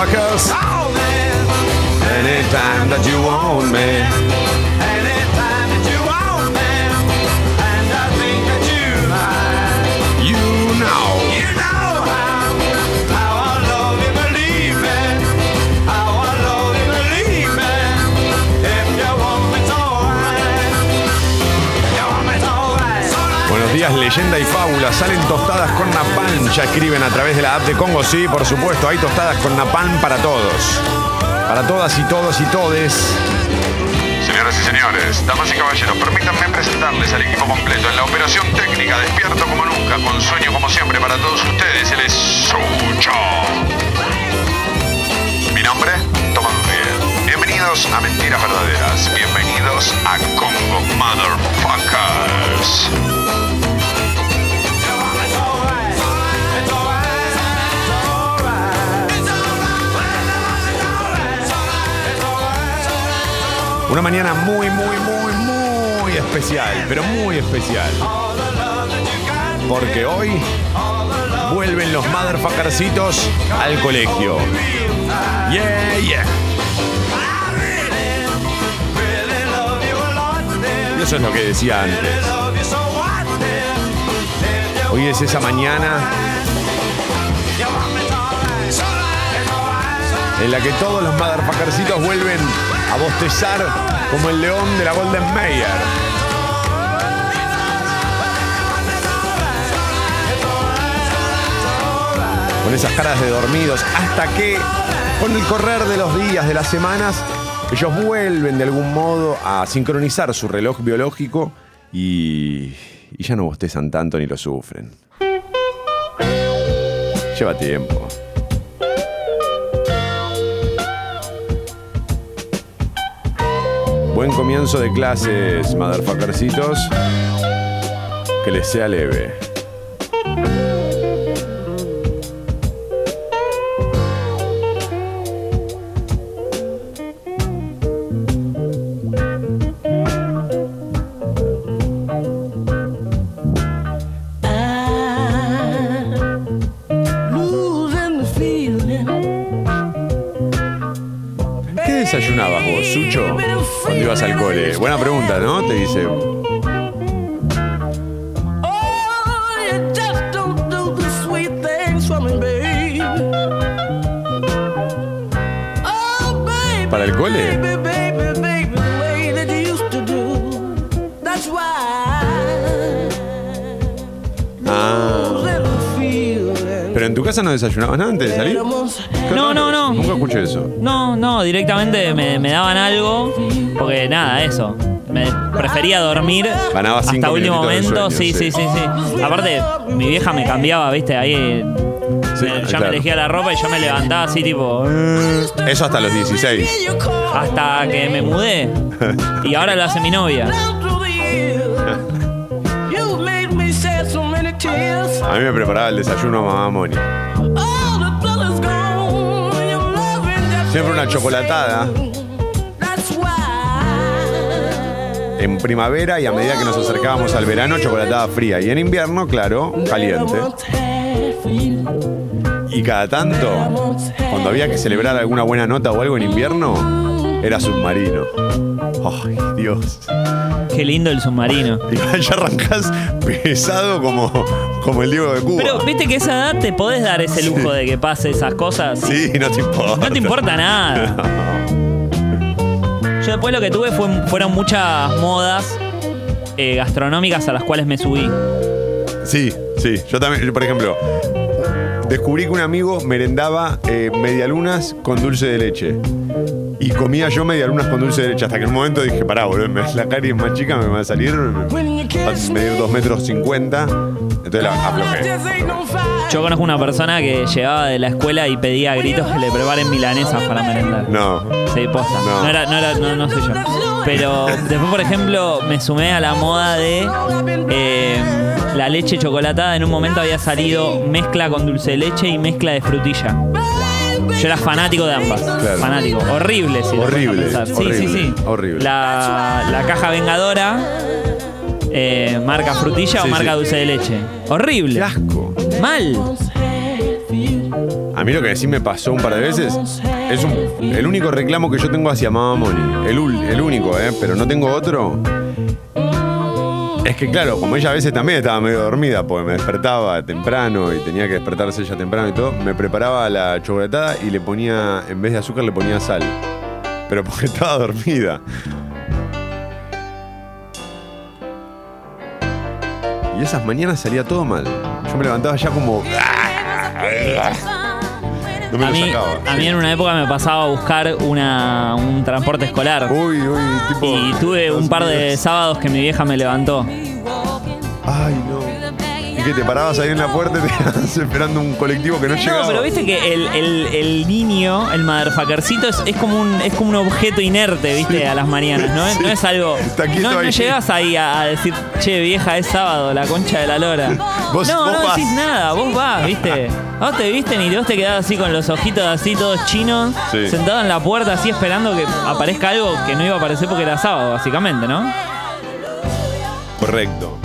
motherfuckers. Oh, anytime that you want me. Días, leyenda y fábula. Salen tostadas con napalm. Ya escriben a través de la app de Congo. Sí, por supuesto. Hay tostadas con napalm para todos. Para todas y todos y todes. Señoras y señores, damas y caballeros, permítanme presentarles al equipo completo en la operación técnica, despierto como nunca, con sueño como siempre para todos ustedes, es Sucho. Mi nombre, Tomás. Bienvenidos a Mentiras Verdaderas, bienvenidos a Congo Motherfuckers. Una mañana muy, muy, muy, muy especial. Pero muy especial. Porque hoy vuelven los motherfuckercitos al colegio. Yeah, yeah. Y eso es lo que decía antes. Hoy es esa mañana en la que todos los motherfuckercitos vuelven a bostezar como el león de la Golden Mayer. Con esas caras de dormidos, hasta que con el correr de los días, de las semanas, ellos vuelven de algún modo a sincronizar su reloj biológico y, y ya no bostezan tanto ni lo sufren. Lleva tiempo. Buen comienzo de clases, motherfuckercitos. Que les sea leve. ¿Pero en tu casa no antes de salir? No, no. Nunca escuché eso. No, no, directamente me, me daban algo, porque nada, eso. Me prefería dormir Ganaba cinco hasta último minutitos de momento. sí, sí. sí, sí, sí. Aparte, mi vieja me cambiaba, viste, ahí. Sí, me- ya claro. me elegía la ropa y yo me levantaba así, tipo. Eso hasta los 16. Hasta que me mudé. Y ahora lo hace mi novia. A mí me preparaba el desayuno mamá Moni. Siempre una chocolatada en primavera y a medida que nos acercábamos al verano, chocolatada fría. Y en invierno, claro, caliente. Y cada tanto, cuando había que celebrar alguna buena nota o algo en invierno, era submarino. Ay, Dios. Qué lindo el submarino. Y ya arrancás pesado como, como el Diego de Cuba. Pero viste que a esa edad te podés dar ese lujo de que pase esas cosas. Sí, no te importa. No te importa nada. Yo después lo que tuve fue- fueron muchas modas eh, gastronómicas a las cuales me subí. Sí, sí. Yo también, yo, por ejemplo, descubrí que un amigo merendaba eh, medialunas con dulce de leche. Y comía yo medialunas con dulce de leche. Hasta que en un momento dije, pará, boludo, la cara es más chica, me va a salir. Va a medir 2 metros 50. Entonces la aflojé. Yo conozco una persona que llegaba de la escuela y pedía a gritos que le preparen milanesas para merendar. No. Sí, posta. No. No, era, no, era, no, no soy yo. Pero después, por ejemplo, me sumé a la moda de eh, la leche chocolatada. En un momento había salido mezcla con dulce de leche y mezcla de frutilla. Yo era fanático de ambas. Claro. Fanático. Horrible, si lo Horrible. Sí, horrible, sí, sí. horrible. La, la caja vengadora, eh, marca frutilla Sí, o marca sí. dulce de leche. Horrible. Qué asco. Mal. A mí lo que sí me pasó un par de veces es un- el único reclamo que yo tengo hacia Mamá Moni. El, el único, ¿eh? Pero no tengo otro. Es que claro, como ella a veces también estaba medio dormida, porque me despertaba temprano y tenía que despertarse ella temprano y todo, me preparaba la chocolatada y le ponía, en vez de azúcar, le ponía sal. Pero porque estaba dormida. Y esas mañanas salía todo mal. Yo me levantaba ya como. No me A lo mí, sacaba. a mí en una época me pasaba a buscar una, un transporte escolar. Uy, uy, tipo. Y tuve un par de sábados que mi vieja me levantó. Ay, no. Y que te parabas ahí en la puerta y te quedabas esperando un colectivo que no llegaba. No, pero viste que el, el- el niño, el motherfuckercito, es, es como un, es como un objeto inerte, viste, a las mañanas, ¿no? Sí. No es algo. No, no ahí. llegás ahí a, a decir, che, vieja, es sábado, la concha de la lora. Vos- no, vos no vas. decís nada, vos vas, viste. Vos te visten y vos te quedás así con los ojitos así, todos chinos, Sí. sentado en la puerta así esperando que aparezca algo que no iba a aparecer porque era sábado, básicamente, ¿no? Correcto.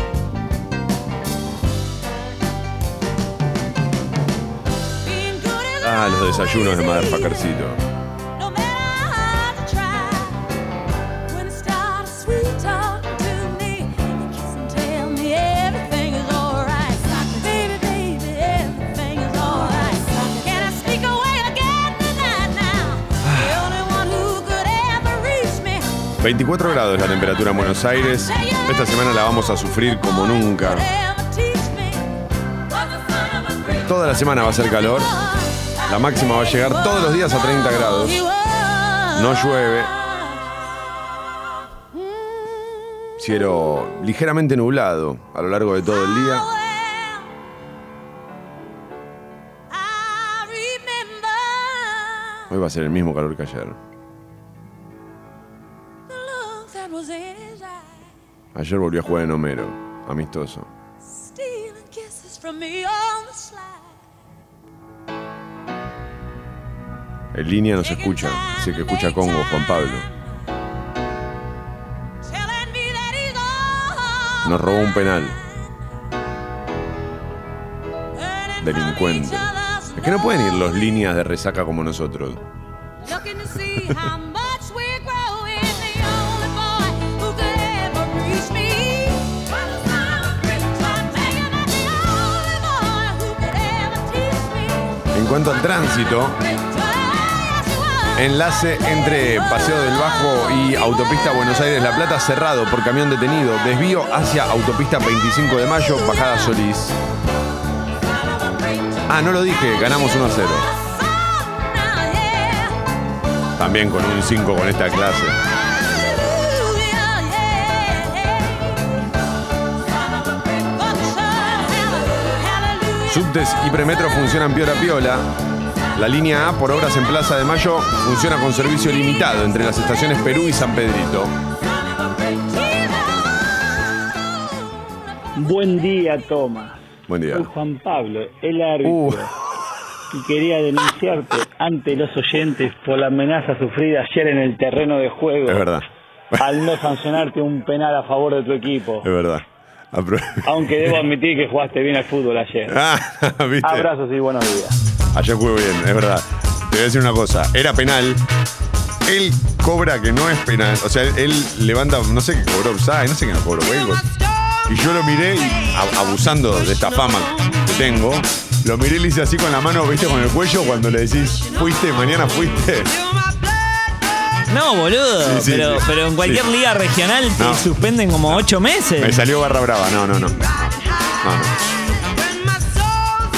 Ah, los desayunos de Motherfuckercito. 24 grados la temperatura en Buenos Aires. Esta semana la vamos a sufrir como nunca. Toda la semana va a ser calor. La máxima va a llegar todos los días a 30 grados. No llueve. Cielo ligeramente nublado a lo largo de todo el día. Hoy va a ser el mismo calor que ayer. Ayer volvió a jugar en Homero, amistoso. En línea nos escucha, dice que escucha Congo, Juan Pablo. Nos robó un penal, delincuente. Es que no pueden ir los líneas de resaca como nosotros. Cuanto al tránsito, enlace entre Paseo del Bajo y Autopista Buenos Aires-La Plata cerrado por camión detenido. Desvío hacia Autopista 25 de Mayo, Bajada Solís. Ah, no lo dije, ganamos 1 a 0. También con un 5 con esta clase. Subtes y premetro funcionan piola piola. La línea A por obras en Plaza de Mayo funciona con servicio limitado entre las estaciones Perú y San Pedrito. Buen día, Tomás. Buen día. Soy Juan Pablo, el árbitro. Uh, Y quería denunciarte ante los oyentes por la amenaza sufrida ayer en el terreno de juego. es verdad. Al no sancionarte un penal a favor de tu equipo. Es verdad. Aunque debo admitir que jugaste bien al fútbol ayer. Ah, ¿viste? Abrazos y buenos días. Ayer jugué bien, es verdad. Te voy a decir una cosa. Era penal. Él cobra que no es penal. O sea, él levanta, no sé qué cobró, ¿sabes? No sé qué no cobró. Y yo lo miré, y, abusando de esta fama que tengo, lo miré y le hice así con la mano, viste, con el cuello, cuando le decís, fuiste, mañana fuiste. No, boludo. Sí, sí, pero, sí. pero en cualquier liga regional te No. suspenden como ocho meses. Me salió barra brava. No, no, no. No, no.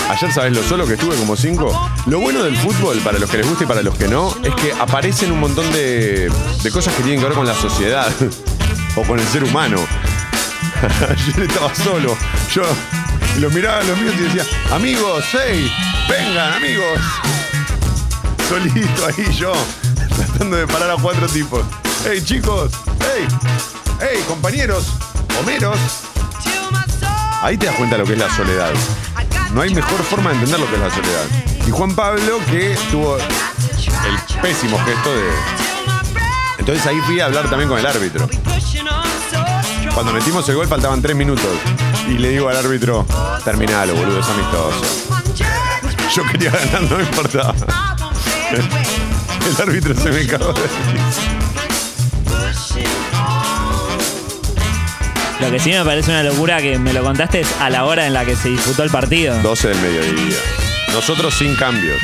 Ayer, ¿sabes lo solo que estuve como cinco? Lo bueno del fútbol, para los que les gusta y para los que no, es que aparecen un montón de, de cosas que tienen que ver con la sociedad o con el ser humano. Ayer estaba solo. Yo los miraba a los míos y decía, amigos, hey, vengan, amigos. Solito ahí yo, tratando de parar a cuatro tipos. Hey, chicos, hey, hey, compañeros, homeros. Ahí te das cuenta lo que es la soledad. No hay mejor forma de entender lo que es la soledad. Y Juan Pablo, que tuvo el pésimo gesto de. Entonces ahí fui a hablar también con el árbitro. Cuando metimos el gol faltaban tres minutos. Y le digo al árbitro, terminalo, boludo, es amistoso. yo quería ganar, no me importaba. El árbitro se me cagó de risa. Lo que sí me parece una locura que me lo contaste es a la hora en la que se disputó el partido. 12 del mediodía. Nosotros sin cambios.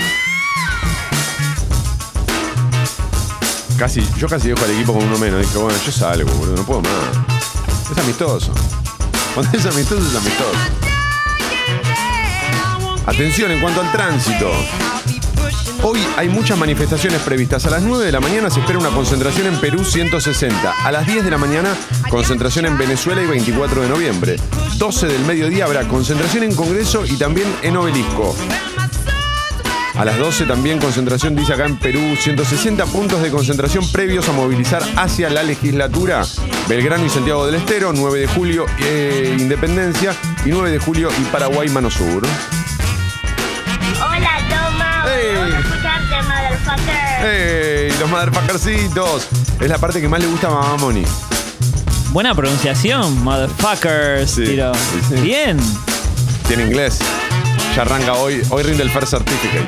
Casi, yo casi dejo al equipo con uno menos. Dije, bueno, yo salgo, boludo, no puedo más. Es amistoso. Cuando es amistoso, es amistoso. Atención en cuanto al tránsito. Hoy hay muchas manifestaciones previstas. A las 9 de la mañana se espera una concentración en Perú 160. A las 10 de la mañana, concentración en Venezuela y 24 de noviembre. 12 del mediodía habrá concentración en Congreso y también en Obelisco. A las 12 también concentración, dice acá en Perú, 160 puntos de concentración previos a movilizar hacia la legislatura. Belgrano y Santiago del Estero, 9 de julio eh, Independencia y 9 de julio y Paraguay Mano Sur. Vamos a escucharte, motherfucker. ¡Ey! Los motherfuckercitos. Es la parte que más le gusta a Mamá Moni. Buena pronunciación, motherfuckers. Sí, tiro. sí, sí. Bien. Tiene inglés. Ya arranca hoy. Hoy rinde el First Certificate.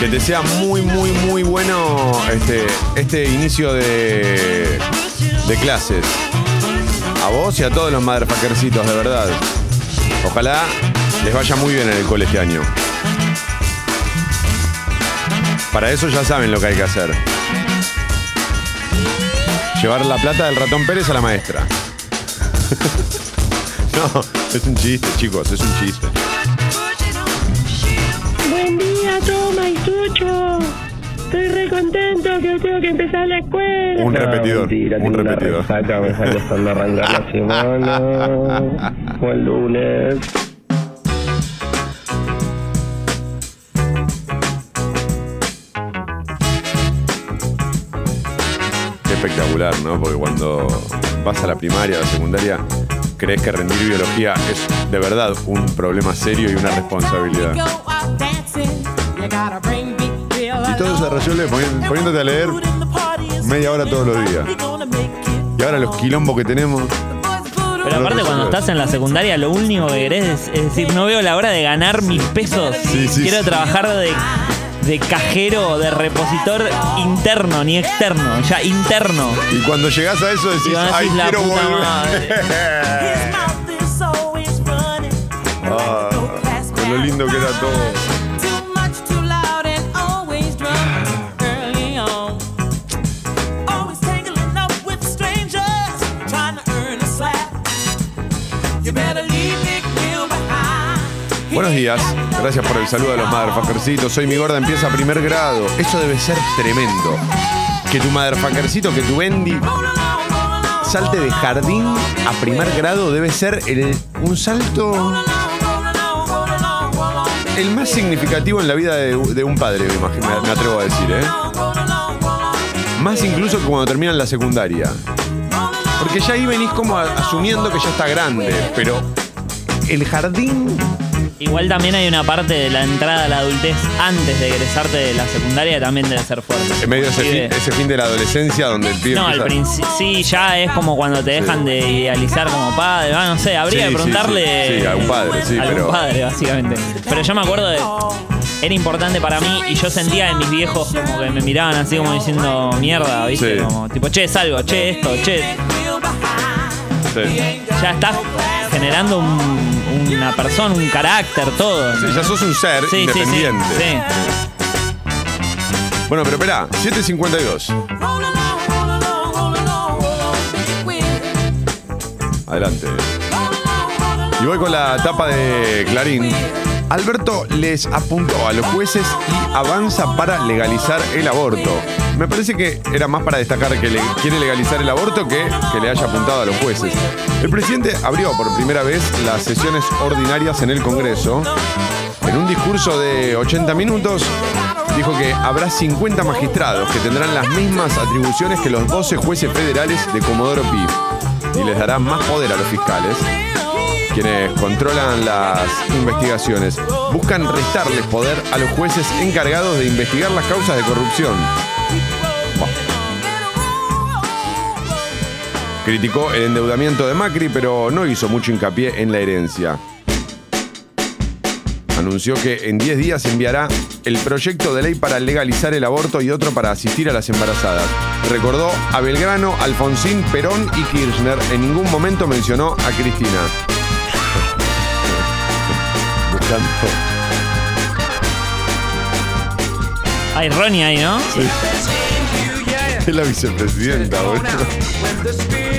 Que te sea muy, muy, muy bueno este, este inicio de, de clases. A vos y a todos los motherfuckercitos, de verdad. Ojalá les vaya muy bien en el cole este año. Para eso ya saben lo que hay que hacer. Llevar la plata del ratón Pérez a la maestra. no, es un chiste, chicos, es un chiste. Contento que tengo que empezar la escuela. Un repetidor, mentira, un repetidor. resaca, me está costando arrancar la semana. O el lunes. Qué espectacular, ¿no? Porque cuando vas a la primaria, a la secundaria, crees que rendir biología es de verdad un problema serio y una responsabilidad. Y todo se resuelve poni- poniéndote a leer media hora todos los días. Y ahora los quilombos que tenemos. Pero No aparte, cuando estás en la secundaria, lo único que querés es, es decir, no veo la hora de ganar mis pesos. Sí, sí, Quiero sí. trabajar de, de cajero, de repositor interno, ni externo, ya interno. Y cuando llegás a eso decís, Y ay, decís, la quiero puta volver. Ah, con lo lindo que era todo. Buenos días, gracias por el saludo a los motherfuckercitos. Soy mi gorda, empieza primer grado. Eso debe ser tremendo. Que tu motherfuckercito, que tu Bendy salte de jardín a primer grado debe ser el- un salto el más significativo en la vida de, un padre, me, imagino- me- atrevo a decir, ¿eh? Más incluso que cuando terminan la secundaria. Porque ya ahí venís como a- asumiendo que ya está grande, pero el jardín Igual también hay una parte de la entrada a la adultez antes de egresarte de la secundaria que también debe ser fuerte. en medio de ese fin, ese fin de la adolescencia donde el pibe No, al empieza- principio sí, ya es como cuando te dejan de idealizar como padre. Ah, no sé, habría Sí, que sí, preguntarle sí. Sí, a un padre, sí, a algún pero- padre, básicamente. Pero yo me acuerdo de. Era importante para mí y yo sentía en mis viejos como que me miraban así como diciendo mierda, ¿viste? Sí. Como tipo, che, salgo, che, esto, che. Sí. Ya estás generando un- una persona, un carácter, todo. Sí, ya sos un ser Sí, sí, sí, independiente. sí. Bueno, pero espera, 7.52. Adelante. Y voy con la tapa de Clarín. Alberto les apuntó a los jueces y avanza para legalizar el aborto. Me parece que era más para destacar que le quiere legalizar el aborto que que le haya apuntado a los jueces. El presidente abrió por primera vez las sesiones ordinarias en el Congreso. En un discurso de 80 minutos dijo que habrá 50 magistrados que tendrán las mismas atribuciones que los 12 jueces federales de Comodoro Pi y les dará más poder a los fiscales quienes controlan las investigaciones, buscan restarles poder a los jueces encargados de investigar las causas de corrupción. Criticó el endeudamiento de Macri, pero no hizo mucho hincapié en la herencia. Anunció que en 10 días enviará el proyecto de ley para legalizar el aborto y otro para asistir a las embarazadas. Recordó a Belgrano, Alfonsín, Perón y Kirchner. En ningún momento mencionó a Cristina. Buscando. Hay Ronnie ahí, ¿no? Es la vicepresidenta, boludo.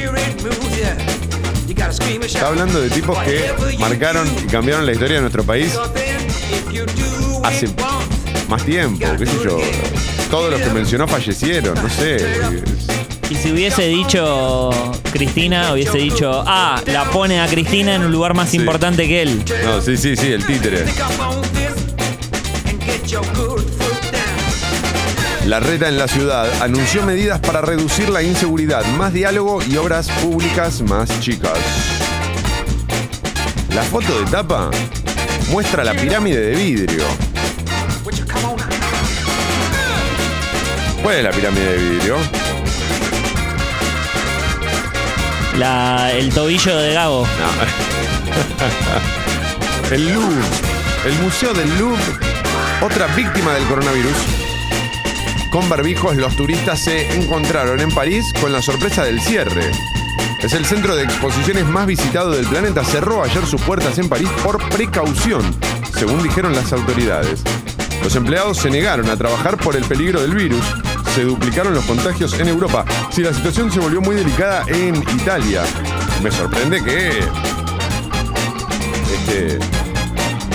Está hablando de tipos que marcaron y cambiaron la historia de nuestro país hace más tiempo, qué sé yo. Todos los que mencionó fallecieron, no sé. Y si hubiese dicho Cristina, hubiese dicho, ah, la pone a Cristina en un lugar más Sí. importante que él. No, sí, sí, sí, el títere. La reta en la ciudad anunció medidas para reducir la inseguridad, más diálogo y obras públicas más chicas. La foto de tapa muestra la pirámide de vidrio. ¿Cuál es la pirámide de vidrio? La, el tobillo de Gago. No. el Louvre. El Museo del Louvre. Otra víctima del coronavirus. Con barbijos, los turistas se encontraron en París con la sorpresa del cierre. Es el centro de exposiciones más visitado del planeta. Cerró ayer sus puertas en París por precaución, según dijeron las autoridades. Los empleados se negaron a trabajar por el peligro del virus. Se duplicaron los contagios en Europa. Si la situación se volvió muy delicada en Italia. Me sorprende que este,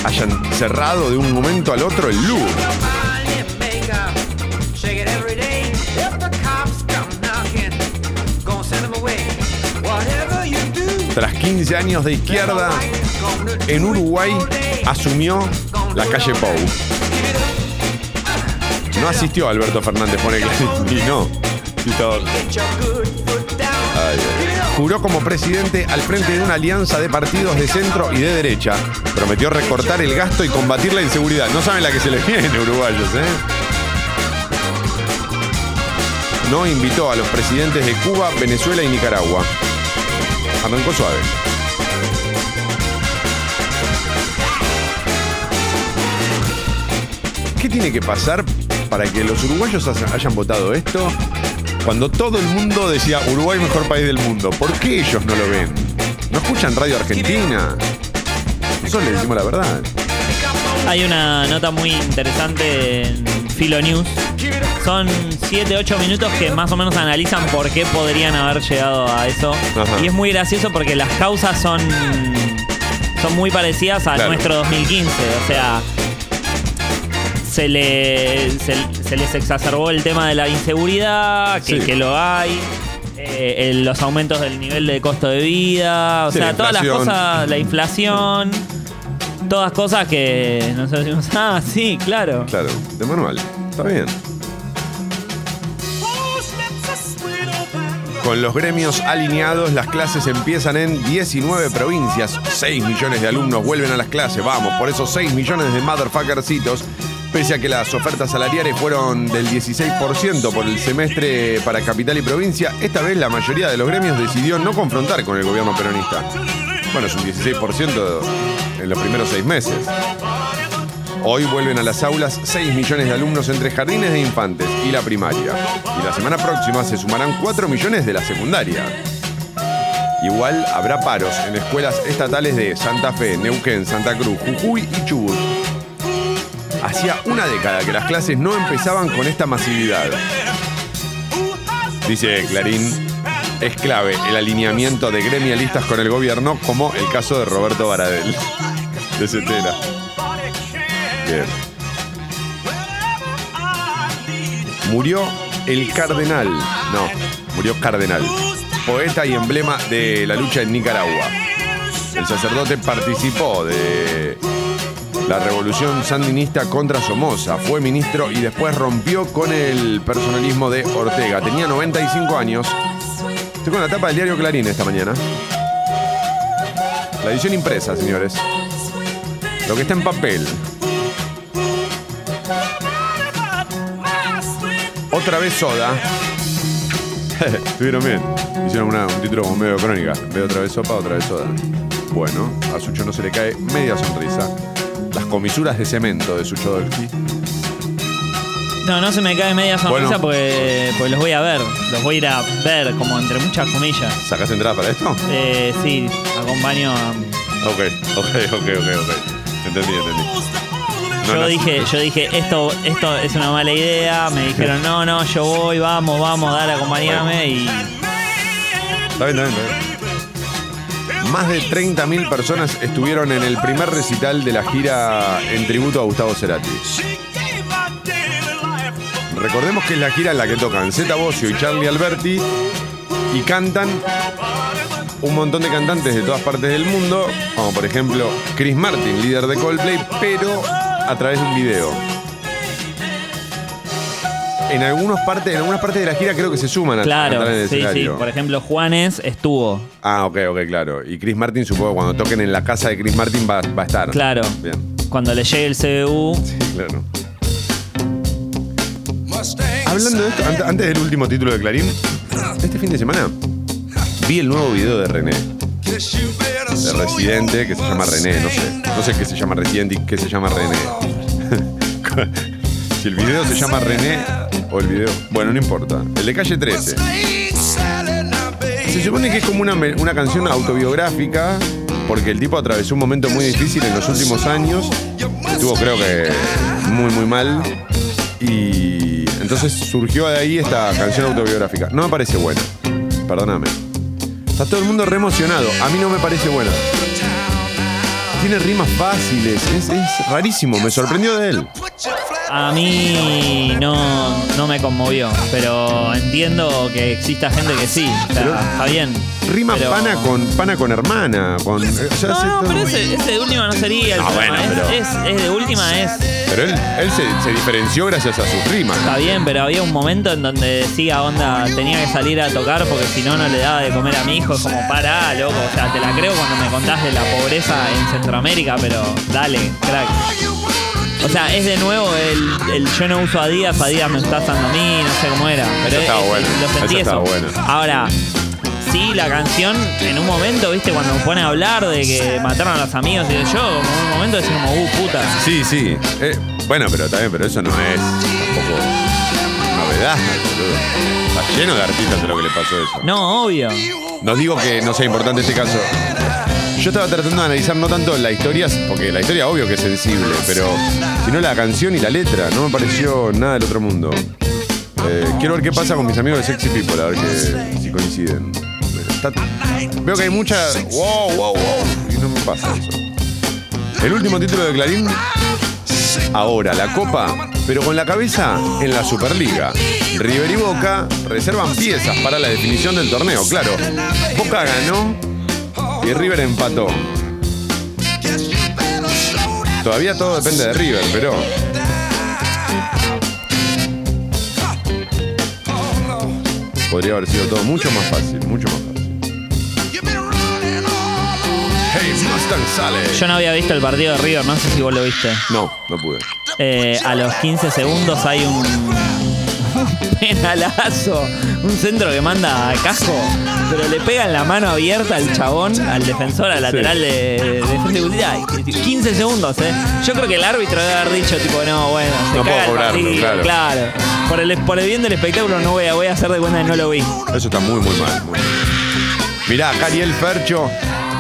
hayan cerrado de un momento al otro el Louvre. Tras 15 años de izquierda, en Uruguay asumió la calle Pou. No asistió Alberto Fernández, pone. Y no. Juró como presidente al frente de una alianza de partidos de centro y de derecha. Prometió recortar el gasto y combatir la inseguridad. No saben la que se les viene, uruguayos, ¿eh? No invitó a los presidentes de Cuba, Venezuela y Nicaragua. Arrancó suave. ¿Qué tiene que pasar para que los uruguayos hayan- votado esto cuando todo el mundo decía Uruguay mejor país del mundo? ¿Por qué ellos no lo ven? ¿No escuchan Radio Argentina? Nosotros le decimos la verdad. Hay una nota muy interesante en Filo News. Son 7, 8 minutos que más o menos analizan por qué podrían haber llegado a eso. Ajá. Y es muy gracioso porque las causas son, son muy parecidas a Claro. nuestro 2015. O sea, se, le, se, se les exacerbó el tema de la inseguridad, que, Sí. que lo hay. eh, el- los aumentos del nivel de costo de vida, o Sí, sea, la todas las cosas, la inflación, todas cosas que nosotros decimos, ah, sí, claro. Claro, de manual. Está bien. Con los gremios alineados, las clases empiezan en 19 provincias. 6 millones de alumnos vuelven a las clases. Vamos, por esos 6 millones de motherfuckercitos. Pese a que las ofertas salariales fueron del 16% por el semestre para capital y provincia, esta vez la mayoría de los gremios decidió no confrontar con el gobierno peronista. Bueno, es un 16% en los primeros seis meses. Hoy vuelven a las aulas 6 millones de alumnos entre jardines de infantes y la primaria. Y la semana próxima se sumarán 4 millones de la secundaria. Igual habrá paros en escuelas estatales de Santa Fe, Neuquén, Santa Cruz, Jujuy y Chubut. Hacía una década que las clases no empezaban con esta masividad. Dice Clarín, es clave el alineamiento de gremialistas con el gobierno, como el caso de Roberto Baradel, de Cetera. Murió el cardenal. No, murió cardenal. Poeta y emblema de la lucha en Nicaragua. El sacerdote participó de la revolución sandinista contra Somoza. Fue ministro y después rompió con el personalismo de Ortega. Tenía 95 años. Estoy con la tapa del diario Clarín esta mañana. La edición impresa, señores. Lo que está en papel. Otra vez soda. Estuvieron bien. una- un título como medio crónica. Veo otra vez sopa, otra vez soda. Bueno, a Sucho no se le cae media sonrisa. Las comisuras de cemento de Sucho Dolki. No, no se me cae media sonrisa Bueno. porque, porque los voy a ver. Los voy a ir a ver, como entre muchas comillas. ¿Sacás entrada para esto? Eh, sí, acompaño a. Ok, ok, ok, ok, ok. Entendí, entendí. Yo no. dije, yo dije, esto, esto es una mala idea. Me dijeron, no, no, yo voy, vamos, vamos, dale, acompañame. Y Está bien, está bien, está bien. Más de 30.000 personas estuvieron en el primer recital de la gira en tributo a Gustavo Cerati. Recordemos que es la gira en la que tocan Zeta Bosio y Charlie Alberti y cantan un montón de cantantes de todas partes del mundo, como por ejemplo Chris Martin, líder de Coldplay, pero a través de un video. En, algunos partes, en algunas partes de la gira creo que se suman a claro, cantar en el sí, sí. Por ejemplo, Juanes estuvo. Ah, ok, ok, claro. Y Chris Martin, supongo que cuando toquen en la casa de Chris Martin va, va a estar. Claro. Bien, Cuando le llegue el CBU. claro. Hablando de esto, ante- antes del último título de Clarín, este fin de semana vi el nuevo video de René. De Residente, que se llama René, no sé. No sé qué se llama Residente y qué se llama René. si el video se llama René o el video. Bueno, no importa. El de calle 13. Se supone que es como una, una canción autobiográfica, porque el tipo atravesó un momento muy difícil en los últimos años. Estuvo, creo que, muy, muy mal. Y entonces surgió de ahí esta canción autobiográfica. No me parece buena. Perdóname. Está todo el mundo re emocionado. A mí no me parece buena. Tiene rimas fáciles. Es, es rarísimo. Me sorprendió de él. A mí no, no me conmovió, pero entiendo que exista gente que sí. O sea, Pero- está bien. Rima Pero- pana con pana con hermana. Con, o sea, No, no, todo- pero ese, ese de última no sería el Ah, problema. bueno, pero- es, es- es de última, es. Pero él, él se, se diferenció gracias a sus rimas. Está bien, pero había un momento en donde decía, onda, tenía que salir a tocar porque si no, no le daba de comer a mi hijo. Es como, pará, loco. O sea, te la creo cuando me contás de la pobreza en Centroamérica, pero dale, crack. O sea, es de nuevo el, el yo no uso Adidas, Adidas me está usando a mí, no sé cómo era. Pero Eso estaba es- bueno, lo sentí eso estaba eso. bueno. Ahora, sí, la canción, en un momento, viste, cuando me pone a hablar de que mataron a los amigos y de yo, en un momento decir como, uh, puta. Sí, sí. Eh, bueno, pero también, pero eso no es tampoco novedad, boludo. Está lleno de artistas de lo que le pasó eso. No, obvio. No digo que no sea importante este caso. Yo estaba tratando de analizar no tanto la historia, porque la historia obvio que es sensible, pero sino la canción y la letra. No me pareció nada del otro mundo. Eh, quiero ver qué pasa con mis amigos de Sexy People, a ver que, si coinciden. Veo que hay mucha. ¡Wow, wow, wow! Y no me pasa eso. El último título de Clarín. Ahora, la Copa, pero con la cabeza en la Superliga. River y Boca reservan piezas para la definición del torneo, claro. Boca ganó y River empató. Todavía todo depende de River, pero. Podría haber sido todo mucho más fácil, mucho más fácil. Hey, Mustang sale. Yo no había visto el partido de River, no sé si vos lo viste. No, no pude. Eh, a los 15 segundos hay un penalazo, un centro que manda a casco, pero le pega en la mano abierta al chabón, al defensor, al lateral de, de justicia. Ay, 15 segundos, ¿eh? Yo creo que el árbitro debe haber dicho, tipo, no, bueno, se No puedo caga el claro. Por el, por el bien del espectáculo no voy a, voy a hacer de cuenta que no lo vi. Eso está muy, muy mal. muy mal. Mirá, Cariel Fercho,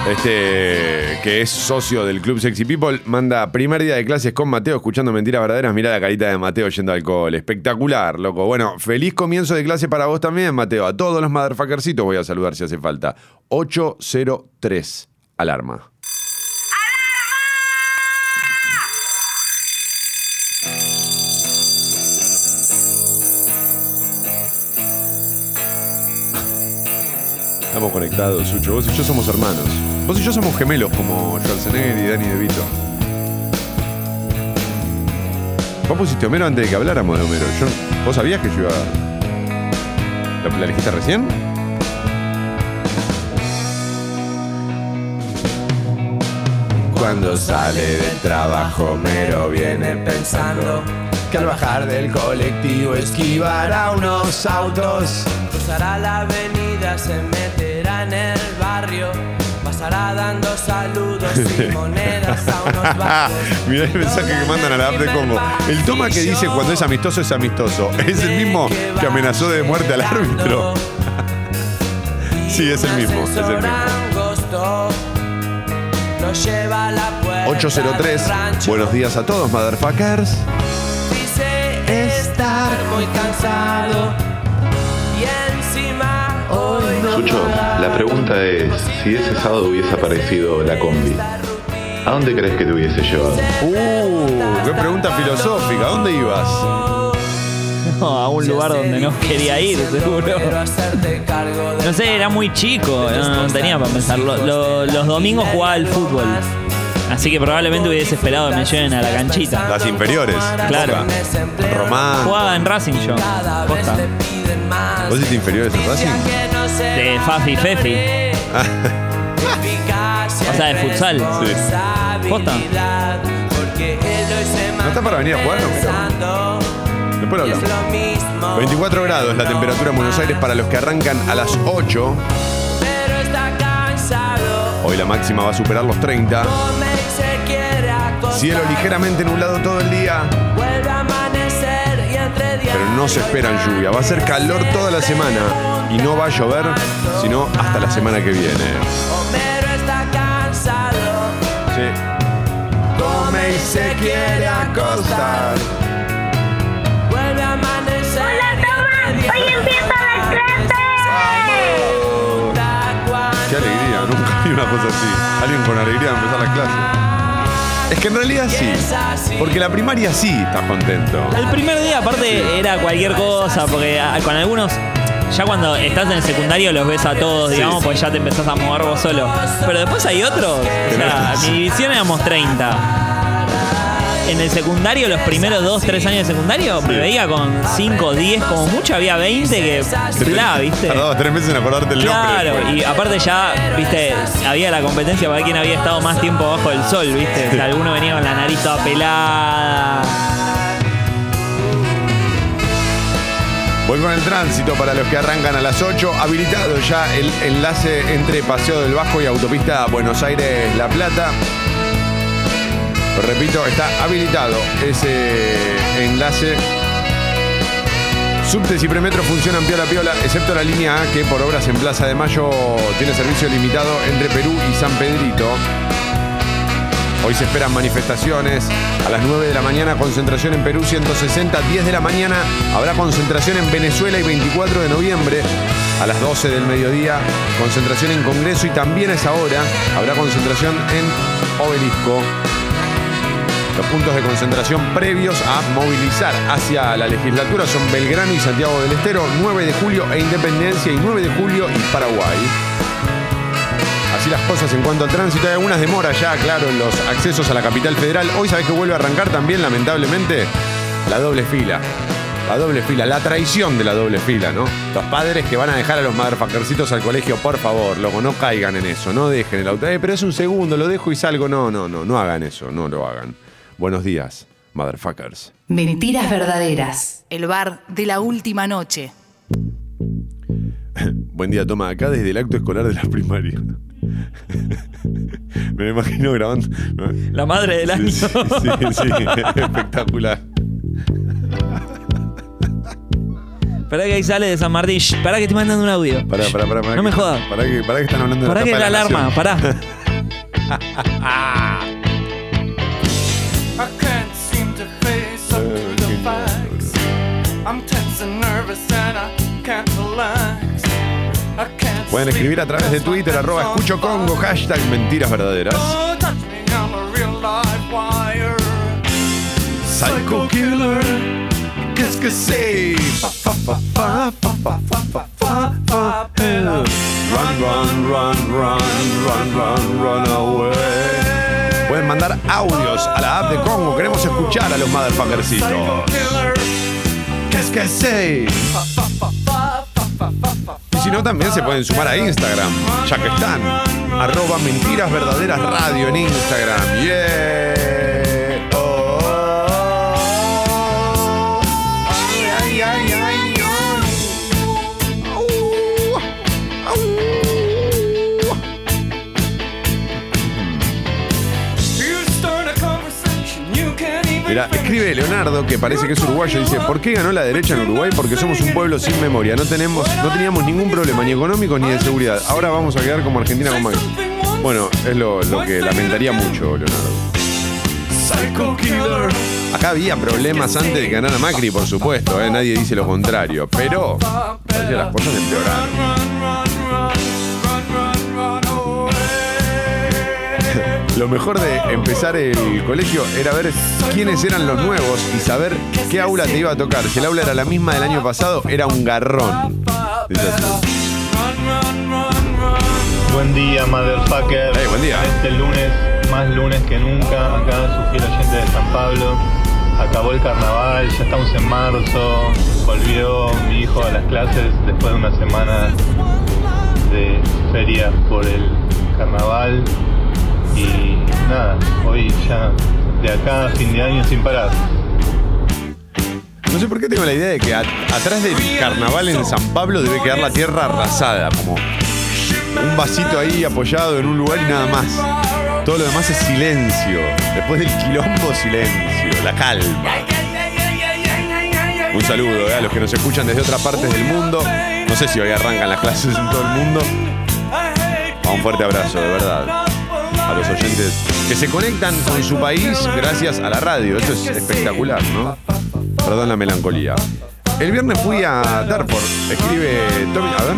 este, que es socio del Club Sexy People, manda primer día de clases con Mateo escuchando mentiras verdaderas. Mirá la carita de Mateo yendo al alcohol. Espectacular, loco. Bueno, feliz comienzo de clase para vos también, Mateo. A todos los motherfuckercitos voy a saludar si hace falta. 803. Alarma. Estamos conectados, Sucho. Vos y yo somos hermanos. Vos y yo somos gemelos como Schwarzenegger y Danny DeVito. Vos pusiste Homero antes de que habláramos de Homero. Yo, ¿Vos sabías que yo iba. ¿La, la elegiste recién? Cuando sale del trabajo, Homero viene pensando que al bajar del colectivo esquivará unos autos. Cruzará la avenida, se meterá en el barrio. Pasará dando saludos y monedas a unos. Mirá el mensaje que mandan a la app de Congo. El toma que dice cuando es amistoso es amistoso. Es el mismo que amenazó de muerte al árbitro. Sí, es el mismo, es el mismo. Angosto, lo lleva a la puerta 803. del rancho. Buenos días a todos, motherfuckers. Dice estar muy cansado y encima hoy Sucho, la pregunta es, si ese sábado hubiese aparecido la combi, ¿a dónde crees que te hubiese llevado? Uh, qué pregunta filosófica. ¿A dónde ibas? No, a un lugar donde no quería ir, seguro. No sé, era muy chico, no, no tenía para pensar. Lo- lo- los domingos jugaba al fútbol. Así que probablemente hubiese esperado que me lleven a la canchita. Las inferiores. Claro. Boca. Román. Jugaba en Racing yo. Posta. ¿Vos hiciste inferiores en Racing? De Fafi Fefi. O sea, de futsal. Sí. Posta. ¿No está para venir a jugar? No, Después lo hablamos. lo mismo 24 grados la temperatura en Buenos Aires para los que arrancan a las 8. pero está cansado Hoy la máxima va a superar los 30. Cielo ligeramente nublado todo el día, vuelve a amanecer y entre días pero no se esperan lluvia. Va a ser calor toda la semana y no va a llover, sino hasta la semana que viene. Homero está cansado Sí. Come y se quiere acostar. vuelve a amanecer Hola, días Hoy empieza la clase. Qué alegría, nunca vi una cosa así. Alguien con alegría de empezar la clase. Es que en realidad sí, porque la primaria sí estás contento. El primer día, aparte, era cualquier cosa, porque con algunos. Ya cuando estás en el secundario los ves a todos, digamos, pues ya te empezás a mover vos solo. Pero después hay otros. O sea, mi división éramos 30. En el secundario, los primeros 2, 3 años de secundario, me veía con 5, 10, como mucho, había 20 que. Bla, ¿viste? Tardabas tres meses en acordarte el Claro, nombre. y aparte ya, viste, había la competencia para ver quién había estado más tiempo bajo el sol, viste. Alguno venía con la nariz toda pelada. Voy con el tránsito para los que arrancan a las 8. Habilitado ya el enlace entre Paseo del Bajo y Autopista Buenos Aires-La Plata. Repito, está habilitado ese enlace. Subtes y premetro funcionan piola piola, excepto la línea A que por obras en Plaza de Mayo tiene servicio limitado entre Perú y San Pedrito. Hoy se esperan manifestaciones. A las 9 de la mañana, concentración en Perú 160. 10 de la mañana habrá concentración en Venezuela y 24 de noviembre. A las 12 del mediodía, concentración en Congreso y también a esa hora habrá concentración en Obelisco. Los puntos de concentración previos a movilizar hacia la legislatura son Belgrano y Santiago del Estero, 9 de julio e Independencia y 9 de julio y Paraguay. Así las cosas en cuanto al tránsito. Hay algunas demoras ya, claro, en los accesos a la capital federal. Hoy sabés que vuelve a arrancar también, lamentablemente, la doble fila. La doble fila, la traición de la doble fila, ¿no? Los padres que van a dejar a los motherfuckercitos al colegio, por favor, loco, no caigan en eso, no dejen el auto. Eh, pero es un segundo, lo dejo y salgo. No, no, no, no hagan eso, no lo hagan. Buenos días, motherfuckers. Mentiras verdaderas. El bar de la última noche. Buen día, toma acá desde el acto escolar de la primaria. Me lo imagino grabando. La madre del año. Sí, sí, sí, espectacular. Pará que ahí sale de San Martín. Pará que estoy mandando un audio. Pará, pará, pará. pará No me jodas. Pará que, pará que están hablando de Pará la que la alarma, nación. pará. Pueden escribir a través de Twitter, arroba escucho Congo, hashtag mentiras verdaderas. Psycho Killer, qu'est-ce que c'est? Run, run, run, run, run, run, run away. Pueden mandar audios a la app de Congo. Queremos escuchar a los motherfuckercitos. ¿Qué es que c'est? Si no, también se pueden sumar a Instagram, ya que están. Arroba mentiras verdaderas radio en Instagram. Yeah. Escribe Leonardo, que parece que es uruguayo, dice, ¿por qué ganó la derecha en Uruguay? Porque somos un pueblo sin memoria. No tenemos, no teníamos ningún problema, ni económico ni de seguridad. Ahora vamos a quedar como Argentina con Macri. Bueno, es lo, que lamentaría mucho, Leonardo. Acá había problemas antes de que ganara Macri, por supuesto, ¿eh? nadie dice lo contrario, pero las cosas empeoraron. Lo mejor de empezar el colegio era ver quiénes eran los nuevos y saber qué aula te iba a tocar. Si el aula era la misma del año pasado, era un garrón. Buen día, motherfucker. Hey, buen día. Este lunes, más lunes que nunca, acá su fiel oyente de San Pablo. Acabó el carnaval, ya estamos en marzo. Volvió mi hijo a las clases después de una semana de feria por el carnaval. Y nada, hoy ya de acá fin de año sin parar. No sé por qué tengo la idea de que atrás del carnaval en San Pablo debe quedar la tierra arrasada, como un vasito ahí apoyado en un lugar y nada más. Todo lo demás es silencio. Después del quilombo, silencio, la calma. Un saludo eh, a los que nos escuchan desde otras partes del mundo. No sé si hoy arrancan las clases en todo el mundo. Un fuerte abrazo, de verdad. A los oyentes que se conectan con su país gracias a la radio. Esto es espectacular, ¿no? Perdón la melancolía. El viernes fui a Darford, escribe Tommy. A ver.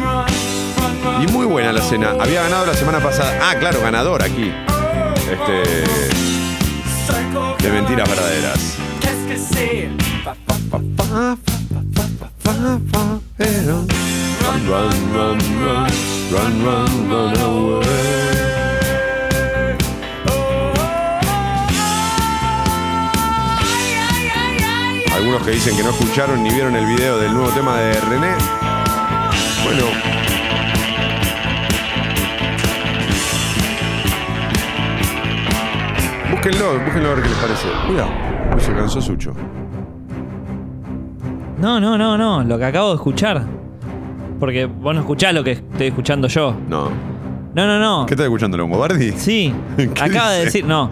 Y muy buena la cena. Había ganado la semana pasada. Ah, claro, ganador aquí. Este. De mentiras verdaderas. Run, run, run, run, run, run, away. Algunos que dicen que no escucharon ni vieron el video del nuevo tema de René. Bueno. Búsquenlo, búsquenlo a ver qué les parece. Cuidado. Uy, se cansó Sucho. No, no, no, no. Lo que acabo de escuchar. Porque vos no escuchás lo que estoy escuchando yo. No. No, no, no. ¿Qué estás escuchando, Longobardi? Sí. ¿Qué Acaba de decir. No.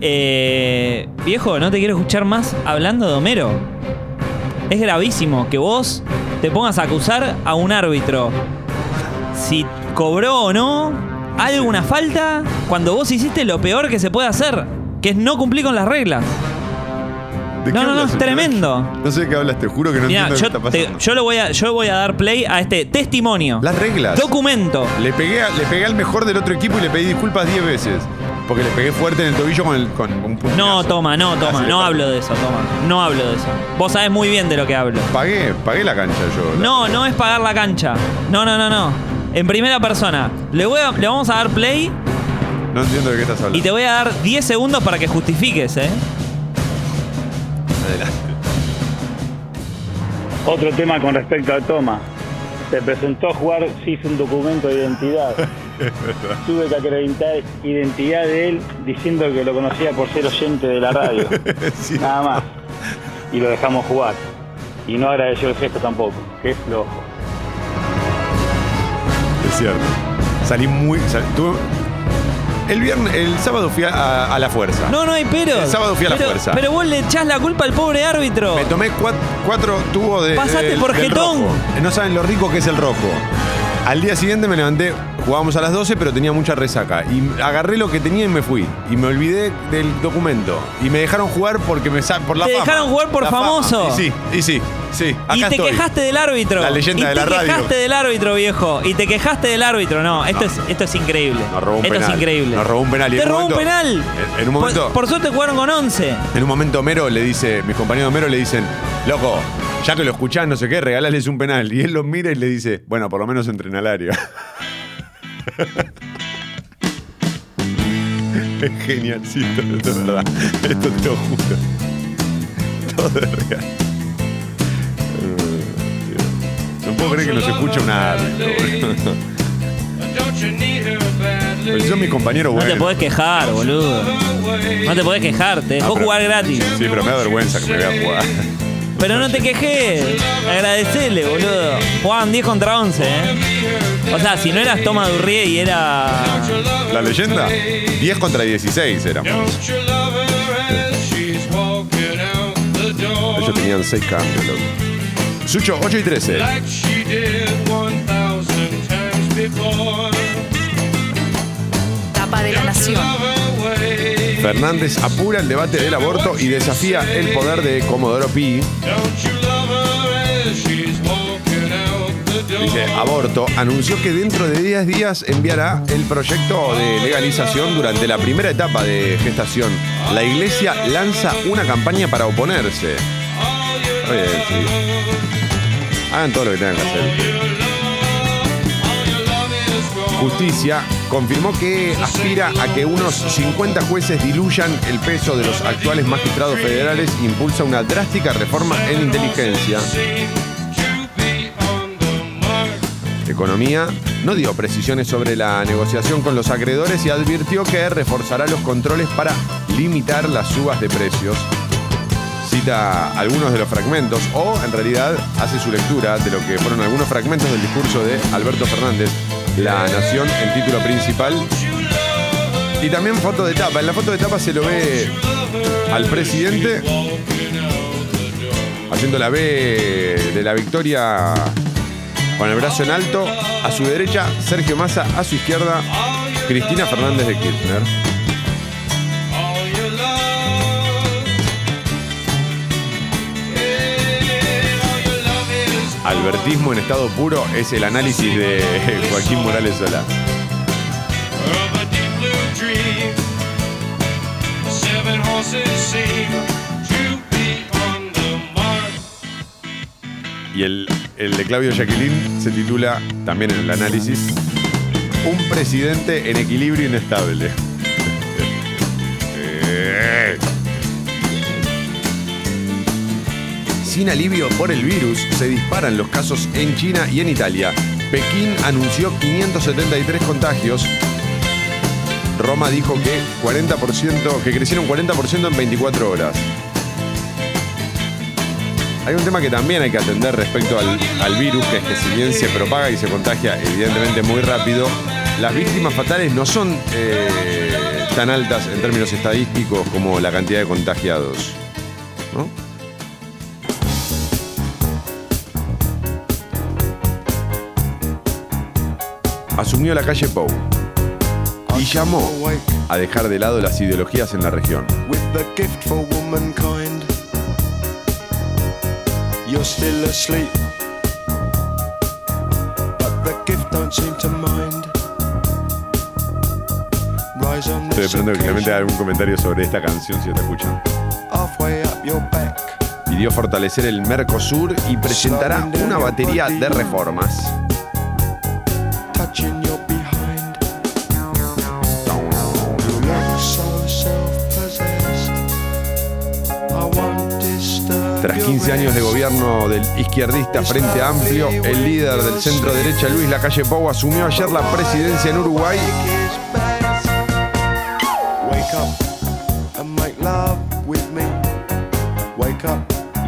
Eh, viejo, no te quiero escuchar más hablando de Homero. Es gravísimo que vos te pongas a acusar a un árbitro si cobró o no alguna falta cuando vos hiciste lo peor que se puede hacer, que es no cumplir con las reglas. ¿De qué No, no, no, es tremendo. No sé de qué hablas, te juro que no Mirá, entiendo yo, qué está te- pasando. yo lo voy a, yo voy a dar play a este testimonio. Las reglas. Documento. Le pegué, a- le pegué al mejor del otro equipo y le pedí disculpas 10 veces. Porque le pegué fuerte en el tobillo con, el, con un puñazo. No, toma, no, toma, no hablo de eso, toma. No hablo de eso. Vos sabés muy bien de lo que hablo. Pagué, pagué la cancha yo. No, no es pagar la cancha. No, no, no, no. En primera persona. Le, voy a- le vamos a dar play No entiendo de qué estás hablando. y te voy a dar 10 segundos para que justifiques, ¿eh? Adelante. Otro tema con respecto a Toma. Se presentó a jugar, se hizo un documento de identidad. Tuve que acreditar identidad de él diciendo que lo conocía por ser oyente de la radio. Sí. Nada más. Y lo dejamos jugar. Y no agradeció el gesto tampoco, es flojo. Es cierto. Salí muy. sal- tuve- el viernes, el sábado fui a, a la fuerza. No, no hay pero. El sábado fui a la fuerza. Pero vos le echás la culpa al pobre árbitro. Me tomé cuat- cuatro, tubos de. Pasaste del- por del jetón. rojo. No saben lo rico que es el rojo. Al día siguiente me levanté, jugábamos a las 12, pero tenía mucha resaca. Y agarré lo que tenía y me fui. Y me olvidé del documento. Y me dejaron jugar porque me sa- por la Te fama. dejaron jugar por La fama. famoso. Y sí, y sí, sí. Acá y te estoy. quejaste del árbitro. La leyenda y de la te radio. quejaste del árbitro, viejo. Y te quejaste del árbitro. No, esto, Es, esto es increíble. Nos robó un esto penal. es increíble. Nos robó un penal. Y Te en un robó un momento- penal. En, en un momento. Por, por suerte jugaron con 11. En un momento Homero le dice, mis compañeros de Homero le dicen, loco, ya que lo escuchás, no sé qué, regalales un penal. Y él lo mira y le dice, bueno, por lo menos entrena al área. es genialcito, esto es verdad. Esto te lo juro. Todo es real. Dios. No puedo creer que nos escuche un árbitro. boludo. Pero si son mis compañeros No te podés quejar, boludo. No te podés quejar. Te dejó Ah, pero- jugar gratis. Sí, pero me da vergüenza que me vea jugar. Pero no te quejes. Agradecele, boludo. Jugaban 10 contra 11, ¿eh? O sea, si no eras Toma Durrie y era. ¿La leyenda? 10 contra 16 éramos. Ellos tenían 6 cambios, loco. Sucho, 8 y 13. like she did 1,000 times before. Tapa de la nación. Fernández apura el debate del aborto y desafía el poder de Comodoro Pi. Dice, aborto anunció que dentro de 10 días enviará el proyecto de legalización durante la primera etapa de gestación. La iglesia lanza una campaña para oponerse. Hagan todo lo que tengan que hacer. Justicia confirmó que aspira a que unos 50 jueces diluyan el peso de los actuales magistrados federales e impulsa una drástica reforma en inteligencia. Economía no dio precisiones sobre la negociación con los acreedores y advirtió que reforzará los controles para limitar las subas de precios. Cita algunos de los fragmentos o en realidad hace su lectura de lo que fueron algunos fragmentos del discurso de Alberto Fernández, La Nación, el título principal. Y también foto de tapa. En la foto de tapa se lo ve al presidente haciendo la B de la victoria con el brazo en alto. A su derecha, Sergio Massa. A su izquierda, Cristina Fernández de Kirchner. Albertismo en estado puro es el análisis de Joaquín Morales Solá. Y el, el de Claudio Jacqueline se titula, también en el análisis, Un presidente en equilibrio inestable. Eh. Sin alivio por el virus, se disparan los casos en China y en Italia. Pekín anunció 573 contagios. Roma dijo que 40%, que crecieron 40% en 24 horas. Hay un tema que también hay que atender respecto al, al virus, que es que si bien se propaga y se contagia evidentemente muy rápido, las víctimas fatales no son eh, tan altas en términos estadísticos como la cantidad de contagiados. ¿no? Asumió la calle Pou y llamó a dejar de lado las ideologías en la región. You're still asleep, but the gift don't seem to mind. Rise on Estoy esperando que haga occasion, algún comentario sobre esta canción si está escuchando. halfway up your back. Pidió fortalecer el Mercosur y presentará una batería de reformas. 15 años de gobierno del izquierdista Frente Amplio, el líder del centro derecha Luis Lacalle Pou asumió ayer la presidencia en Uruguay.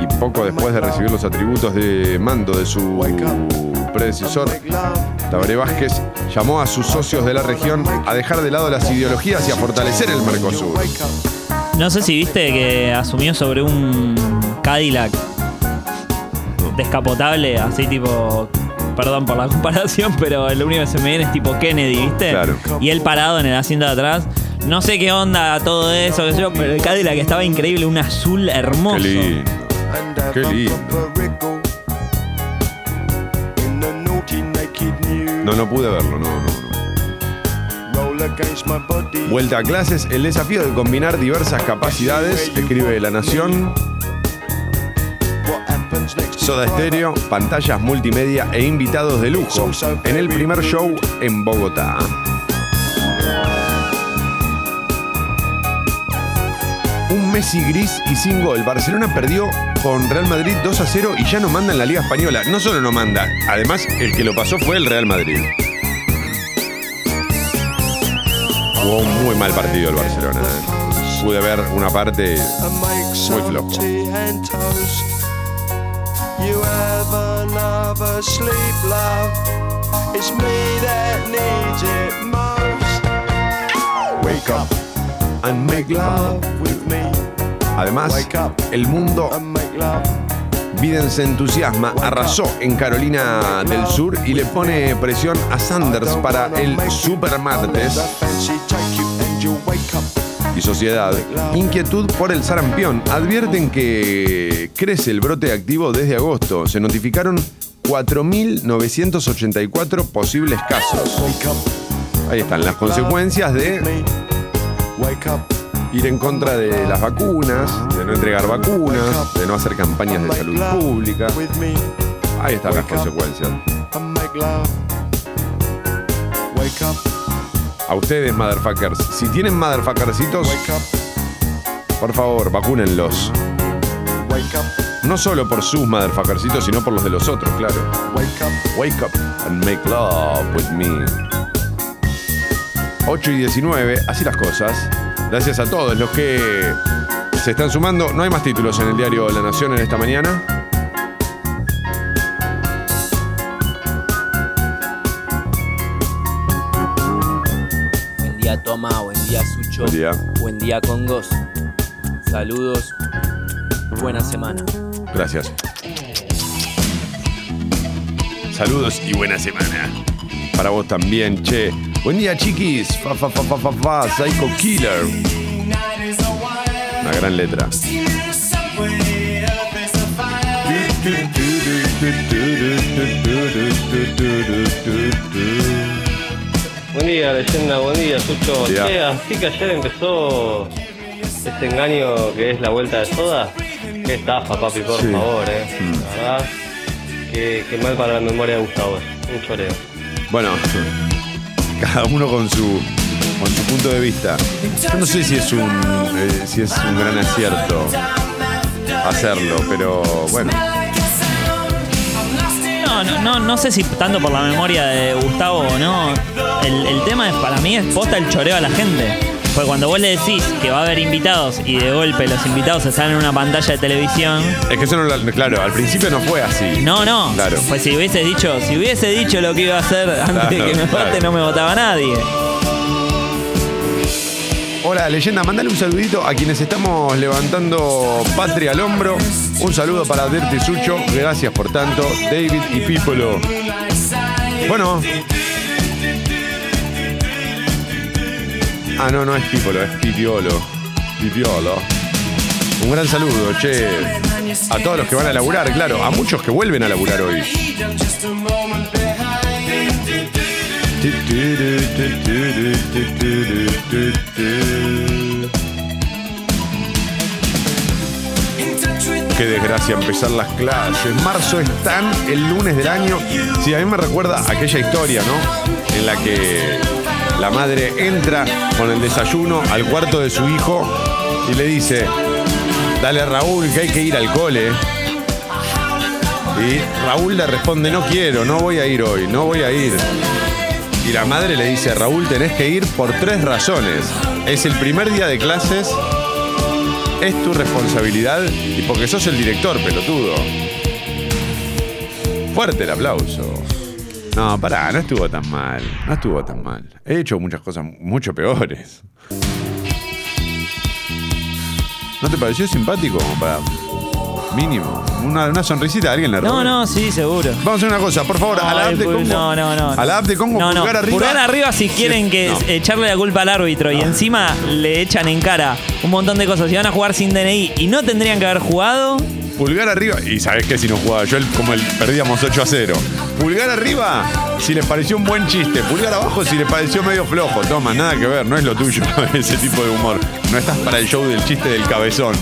Y poco después de recibir los atributos de mando de su predecesor, Tabaré Vázquez llamó a sus socios de la región a dejar de lado las ideologías y a fortalecer el Mercosur. No sé si viste que asumió sobre un Cadillac descapotable, así tipo. Perdón por la comparación, pero lo único que se me viene es tipo Kennedy, ¿viste? Claro. Y él parado en el asiento de atrás. No sé qué onda todo eso, qué sé yo, pero el Cadillac estaba increíble, un azul hermoso. Qué lindo. Qué lindo. No, no pude verlo, no, no, no. Vuelta a clases, el desafío de combinar diversas capacidades, escribe La Nación. Soda Estéreo, pantallas multimedia e invitados de lujo en el primer show en Bogotá. Un Messi gris y sin gol. Barcelona perdió con Real Madrid 2 a 0 y ya no manda en la Liga Española. No solo no manda, además el que lo pasó fue el Real Madrid. Jugó un muy mal partido el Barcelona. ¿eh? Pude ver una parte muy flojo. And. You have another sleep, love. It's me that needs it most. Wake up and make love with me. Además, el mundo Biden se entusiasma, arrasó en Carolina del Sur y le pone presión a Sanders para el Super Martes. Y sociedad, inquietud por el sarampión. Advierten que crece el brote activo desde agosto. Se notificaron 4.984 posibles casos. Ahí están las consecuencias de ir en contra de las vacunas, de no entregar vacunas, de no hacer campañas de salud pública. Ahí están las consecuencias. A ustedes, motherfuckers, si tienen motherfuckercitos, por favor, vacúnenlos. No solo por sus motherfuckercitos, sino por los de los otros, claro. Wake up and make love with me. 8 y 19, así las cosas. Gracias a todos los que se están sumando. No hay más títulos en el diario La Nación en esta mañana. Día, Sucho. Buen día. Buen día, Congos. Saludos. Buena semana. Gracias. Saludos y buena semana. Para vos también, che. Buen día, chiquis. Fa, fa, fa, fa, fa, fa. Psycho Killer. Una gran letra. Buen día, leyenda, buen día, Sucho. Buen día. Che, así que ayer empezó este engaño que es la vuelta de soda. Qué estafa, papi, por Sí. Mm. favor, eh. La verdad, qué, qué mal para la memoria de Gustavo. Un choreo. Bueno, cada uno con su, con su punto de vista. Yo no sé si es un, eh, si es un gran acierto hacerlo, pero bueno. No, no, no, no sé si tanto por la memoria de Gustavo o no. El, el tema es, para mí es posta el choreo a la gente. Porque cuando vos le decís que va a haber invitados y de golpe los invitados están en una pantalla de televisión. Es que eso no lo- claro, al principio no fue así. No, no. Claro. Pues si hubiese dicho, si hubiese dicho lo que iba a hacer antes de que me claro. vote, no me votaba nadie. Hola, leyenda, mandale un saludito a quienes estamos levantando patria al hombro. Un saludo para Dirty Sucho, gracias por tanto. David y Pipolo. Bueno. Ah, no, no es Pipolo, es Pipiolo. Pipiolo. Un gran saludo, che. A todos los que van a laburar, claro. A muchos que vuelven a laburar hoy. Qué desgracia empezar las clases. Marzo es tan el lunes del año. Sí, a mí me recuerda aquella historia, ¿no? En la que la madre entra con el desayuno al cuarto de su hijo y le dice, dale Raúl que hay que ir al cole. Y Raúl le responde, no quiero, no voy a ir hoy, no voy a ir. Y la madre le dice, Raúl, tenés que ir por tres razones. Es el primer día de clases, es tu responsabilidad y porque sos el director, pelotudo. Fuerte el aplauso. No, pará, no estuvo tan mal. No estuvo tan mal. He hecho muchas cosas mucho peores. ¿No te pareció simpático para mínimo? Una, una sonrisita alguien le No, no, sí, seguro. Vamos a hacer una cosa, por favor, a la app de pues, Congo. No, no, no. A la app de Congo, No, no. pulgar arriba. Pulgar arriba si quieren que No. echarle la culpa al árbitro y encima le echan en cara un montón de cosas. Si van a jugar sin DNI y no tendrían que haber jugado, Pulgar arriba. Y sabes qué si no jugaba yo, el- como el perdíamos 8 a 0. Pulgar arriba si les pareció un buen chiste. Pulgar abajo si les pareció medio flojo. Toma, nada que ver, no es lo tuyo ese tipo de humor. No estás para el show del chiste del cabezón.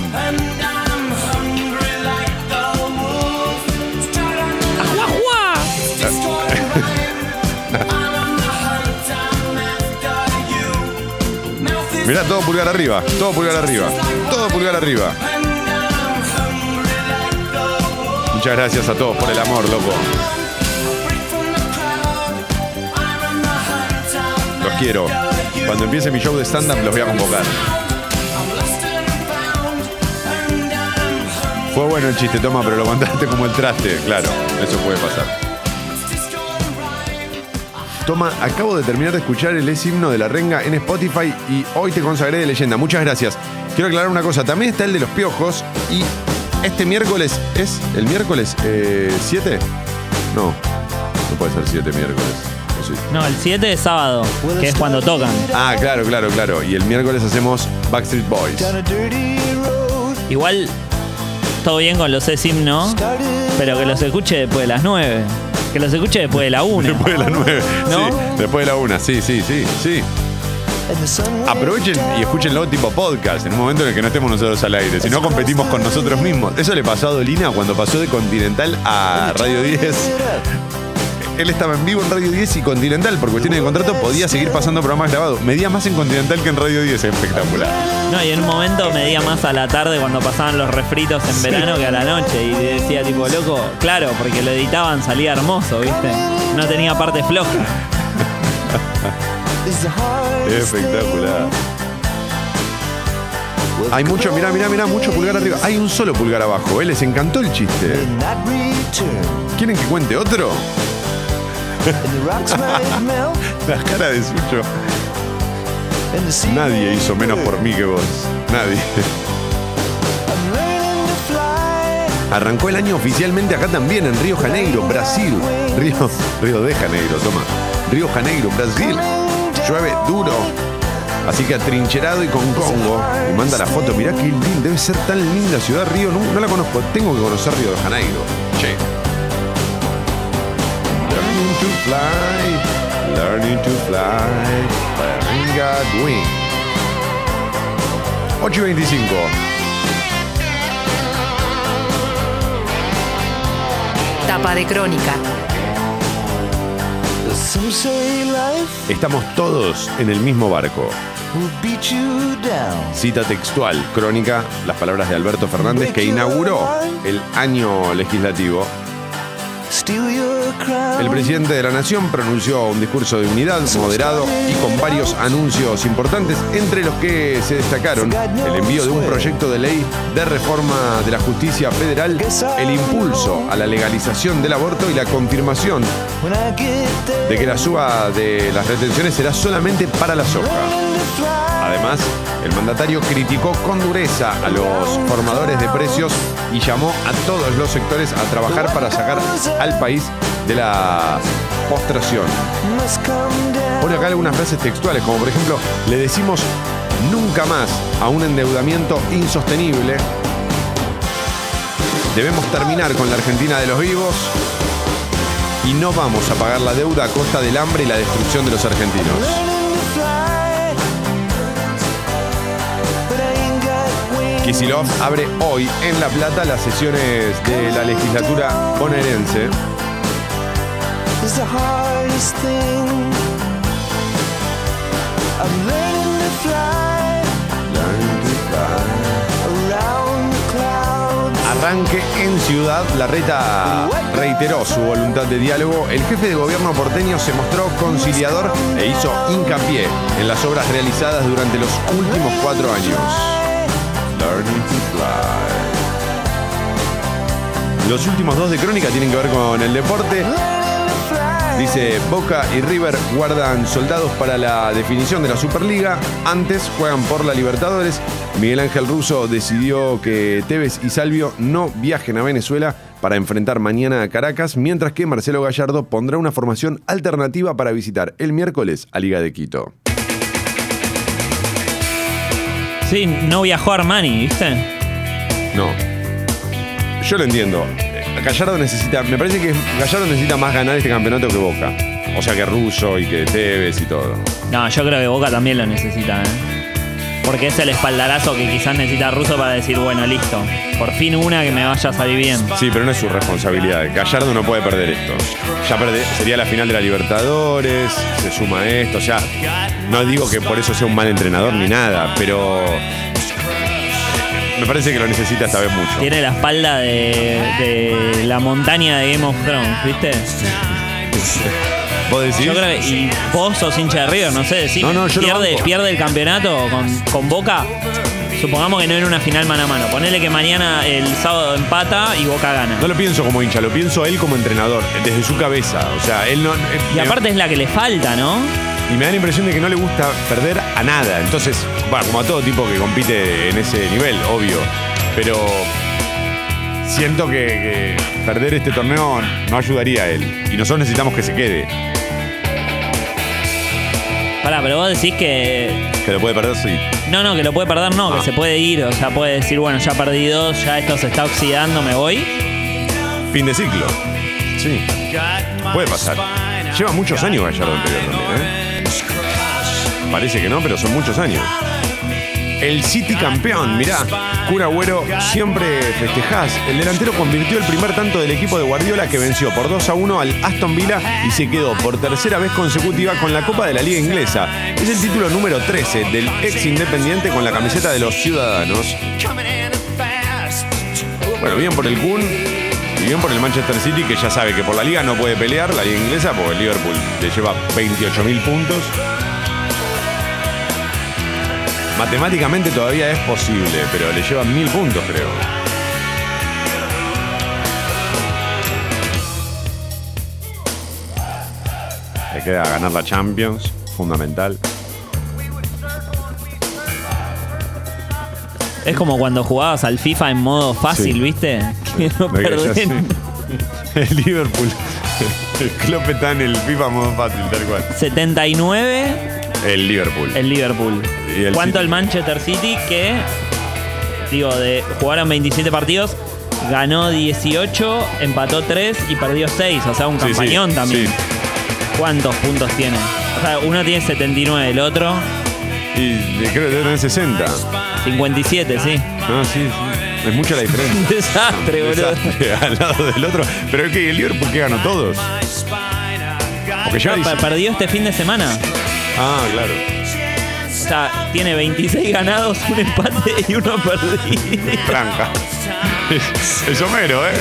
Mirá, todo pulgar arriba, todo pulgar arriba, todo pulgar arriba. Muchas gracias a todos por el amor, loco. Los quiero. Cuando empiece mi show de stand-up los voy a convocar. Fue bueno el chiste, toma, pero lo mandaste como el traste. Claro, eso puede pasar. Toma, acabo de terminar de escuchar el es himno de la renga en Spotify y hoy te consagré de leyenda. Muchas gracias. Quiero aclarar una cosa, también está el de los piojos y este miércoles es el miércoles 7? no, no puede ser 7 miércoles. No, el 7 es sábado, que es cuando tocan. Ah, claro, claro, claro. Y el miércoles hacemos Backstreet Boys. Igual, todo bien con los es himno, pero que los escuche después de las 9. Que los escuche después de la 1. Después de las 9. ¿No? Sí, después de la 1. Sí, sí, sí, sí. Aprovechen y escúchenlo tipo podcast, en un momento en el que no estemos nosotros al aire, si no competimos con nosotros mismos. Eso le pasó a Dolina cuando pasó de Continental a Radio 10. Él estaba en vivo en Radio 10 y Continental, por cuestiones de contrato, podía seguir pasando programas grabados. Medía más en Continental que en Radio 10, espectacular. No, y en un momento medía más a la tarde cuando pasaban los refritos en verano que a la noche. Y decía tipo, loco, claro, porque lo editaban, salía hermoso, ¿viste? No tenía parte floja. Espectacular. Hay mucho, mirá, mirá, mirá, mucho pulgar arriba. Hay un solo pulgar abajo, ¿eh? Les encantó el chiste. ¿Quieren que cuente otro? La cara de Sucho. Nadie hizo menos por mí que vos. Nadie. Arrancó el año oficialmente acá también, en Río Janeiro, Brasil. Río, Río de Janeiro, toma. Río Janeiro, Brasil. Llueve duro. Así que atrincherado y con Congo. Y manda la foto. Mirá qué lindo. Debe ser tan linda ciudad Río. No, no la conozco. Tengo que conocer Río de Janeiro. Che. Learning to fly. Learning to fly. Wearing a wing. 8 y 25. Tapa de crónica. Estamos todos en el mismo barco. Cita textual, crónica, las palabras de Alberto Fernández que inauguró el año legislativo. El presidente de la Nación pronunció un discurso de unidad moderado y con varios anuncios importantes, entre los que se destacaron el envío de un proyecto de ley de reforma de la justicia federal, el impulso a la legalización del aborto y la confirmación de que la suba de las retenciones será solamente para la soja. Además, el mandatario criticó con dureza a los formadores de precios y llamó a todos los sectores a trabajar para sacar al país de la postración. Pone acá algunas frases textuales, como por ejemplo, le decimos nunca más a un endeudamiento insostenible. Debemos terminar con la Argentina de los vivos y no vamos a pagar la deuda a costa del hambre y la destrucción de los argentinos. Kisilov abre hoy en La Plata las sesiones de la legislatura bonaerense. Arranque en Ciudad, la reta reiteró su voluntad de diálogo. El jefe de gobierno porteño se mostró conciliador e hizo hincapié en las obras realizadas durante los últimos cuatro años. Learning to fly. Los últimos dos de crónica tienen que ver con el deporte. Dice, Boca y River guardan soldados para la definición de la Superliga. Antes juegan por la Libertadores. Miguel Ángel Russo decidió que Tevez y Salvio no viajen a Venezuela para enfrentar mañana a Caracas, mientras que Marcelo Gallardo pondrá una formación alternativa para visitar el miércoles a Liga de Quito. Sí, no viajó Armani, ¿viste? No. Yo lo entiendo. Gallardo necesita, me parece que Gallardo necesita más ganar este campeonato que Boca. O sea que Russo y que Tevez y todo. No, yo creo que Boca también lo necesita, ¿eh? Porque es el espaldarazo que quizás necesita Russo para decir, bueno, listo. Por fin una que me vaya a salir bien. Sí, pero no es su responsabilidad. Gallardo no puede perder esto. Ya perde, sería la final de la Libertadores, se suma esto, o sea, no digo que por eso sea un mal entrenador ni nada, pero me parece que lo necesita esta vez mucho. Tiene la espalda de, de la montaña de Game of Thrones, ¿viste? ¿Vos decís? Yo creo que, y vos sos hincha de River, no sé, decime, No, no, yo lo pierde, banco. pierde el campeonato con, con Boca. supongamos que no era una final mano a mano. Ponele que mañana el sábado empata y Boca gana. No lo pienso como hincha, lo pienso él como entrenador, desde su cabeza. O sea, él no. eh, Y aparte es la que le falta, ¿no? Y me da la impresión de que no le gusta perder a nada. Entonces, bueno, como a todo tipo que compite en ese nivel, obvio. Pero siento que, que perder este torneo no ayudaría a él. Y nosotros necesitamos que se quede. Pará, pero vos decís que. Que lo puede perder, sí. No, no, que lo puede perder, no, Ah. que se puede ir. O sea, puede decir, bueno, ya perdí dos, ya esto se está oxidando, me voy. Fin de ciclo. Sí. Puede pasar. Lleva muchos años Gallardo anterior también, ¿eh? Parece que no, pero son muchos años. El City campeón, mirá. Cura Agüero, siempre festejás. El delantero convirtió el primer tanto del equipo de Guardiola que venció por 2 a 1 al Aston Villa y se quedó por tercera vez consecutiva con la Copa de la Liga Inglesa. Es el título número 13 del ex Independiente con la camiseta de los Ciudadanos. Bueno, bien por el Kun y bien por el Manchester City que ya sabe que por la liga no puede pelear, la liga inglesa, porque el Liverpool le lleva 28.000 puntos. Matemáticamente todavía es posible, pero le llevan 1.000 puntos, creo. Le queda ganar la Champions, fundamental. Es como cuando jugabas al FIFA en modo fácil, Sí. ¿viste? Que no sé. El Liverpool. El Klopp está en el FIFA modo fácil, tal cual. 79 El Liverpool. el Liverpool. Y el ¿Cuánto City. el Manchester City que, digo, de jugaron 27 partidos, ganó 18, empató 3 y perdió 6? O sea, un Sí, sí, campañón también. sí. ¿Cuántos puntos tiene? O sea, uno tiene 79, el otro Y creo que tener 60. 57, sí. No, sí, sí. Es mucha la diferencia. Un desastre, Un boludo. desastre al lado del otro. Pero es que el Liverpool que ganó todos. Porque ya No, dice- per- perdió este fin de semana. Ah, claro. O sea, tiene 26 ganados, un empate y uno perdido. Franca. Es, Homero, ¿eh?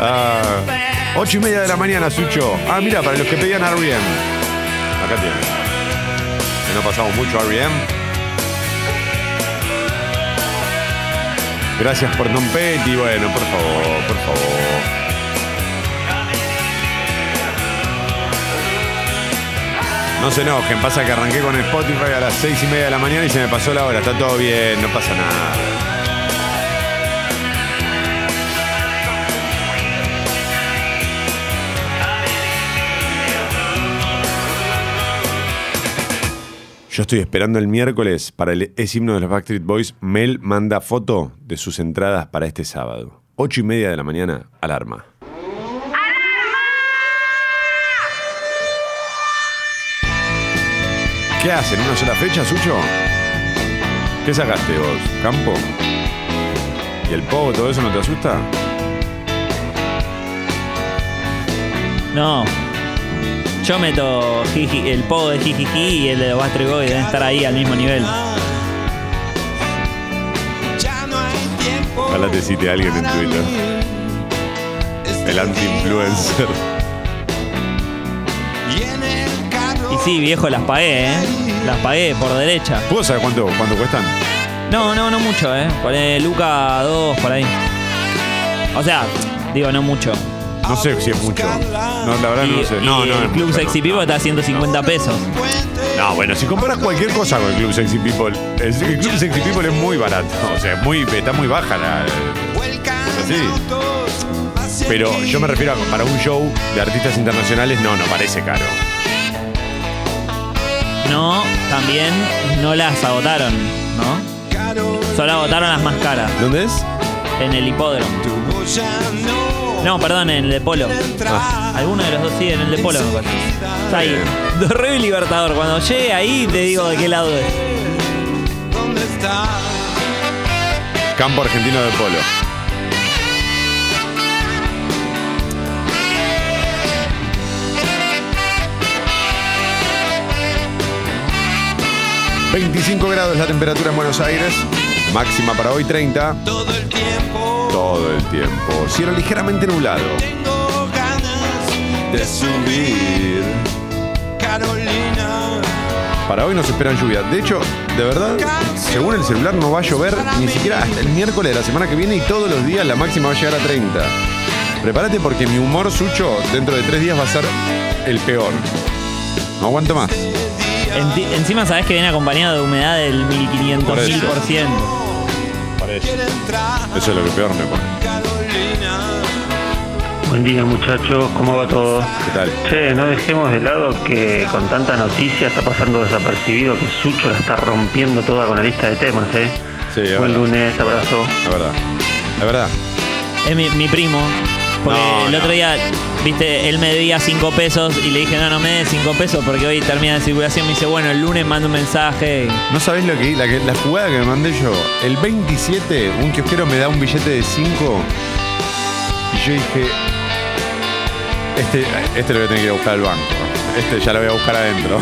Ah, ocho y media de la mañana, Sucho. Ah, mira, para los que pedían R.E.M. Acá tienen. Que no pasamos mucho R.E.M. Gracias por Don Petty. Bueno, por favor, por favor. No se enojen, pasa que arranqué con Spotify a las seis y media de la mañana y se me pasó la hora. Está todo bien, no pasa nada. Yo estoy esperando el miércoles para el es himno de los Backstreet Boys. Mel manda foto de sus entradas para este sábado. Ocho y media de la mañana, alarma. ¿Qué hacen? ¿Una sola fecha, Sucho? ¿Qué sacaste vos? ¿Campo? ¿Y el pogo, todo eso no te asusta? No. Yo meto jiji- el pogo de Jijiji y el de los Backstreet Boys deben estar ahí al mismo nivel. Ojalá te cite alguien en Twitter. El anti-influencer. Sí, viejo, las pagué, ¿eh? Las pagué por derecha. ¿Puedo saber cuánto, cuánto cuestan? No, no, no mucho, ¿eh? Por Luca 2, por ahí. O sea, digo, no mucho. No sé si es mucho. No, la verdad Y- no sé. y No, no, el es Club mucho, Sexy no. People está a 150 pesos. No, bueno, si comparas cualquier cosa con el Club Sexy People, el, el Club Sexy People es muy barato. O sea, es muy, está muy baja la. Es así. Pero yo me refiero a para un show de artistas internacionales, no, no parece caro. No, también no las agotaron, ¿no? Solo agotaron las más caras. ¿Dónde es? En el hipódromo. No, perdón, en el de Polo. Ah. Alguno de los dos sí, en el de Polo me parece. Está ahí. Dorreo y Libertador. Cuando llegue ahí te digo de qué lado es. Campo Argentino de Polo. ...25 grados la temperatura en Buenos Aires... ...máxima para hoy 30... Todo el tiempo Todo el tiempo... ...cielo ligeramente nublado... tengo ganas ...de subir... Carolina Para hoy nos esperan lluvias. De hecho, de verdad, según el celular no va a llover ni siquiera hasta el miércoles de la semana que viene y todos los días la máxima va a llegar a 30. Prepárate porque mi humor sucho dentro de tres días va a ser el peor. No aguanto más. Encima sabes que viene acompañado de humedad del 1500 Por eso. 1000%. Parece. Eso es lo que peor me pone. Buen día muchachos, ¿cómo va todo? ¿Qué tal? Che, no dejemos de lado que con tanta noticia está pasando desapercibido que Sucho la está rompiendo toda con la lista de temas, ¿eh? Sí, Buen verdad. lunes, abrazo. La verdad. La verdad. Es mi, mi primo. Porque No, el no. otro día, viste, él me debía 5 pesos y le dije, no, no me des 5 pesos porque hoy termina de circulación. Me dice, bueno, el lunes mando un mensaje. No sabés lo que la, la jugada que me mandé yo. El 27, un kiosquero me da un billete de 5 y yo dije, este, este lo voy a tener que ir a buscar al banco. Este ya lo voy a buscar adentro.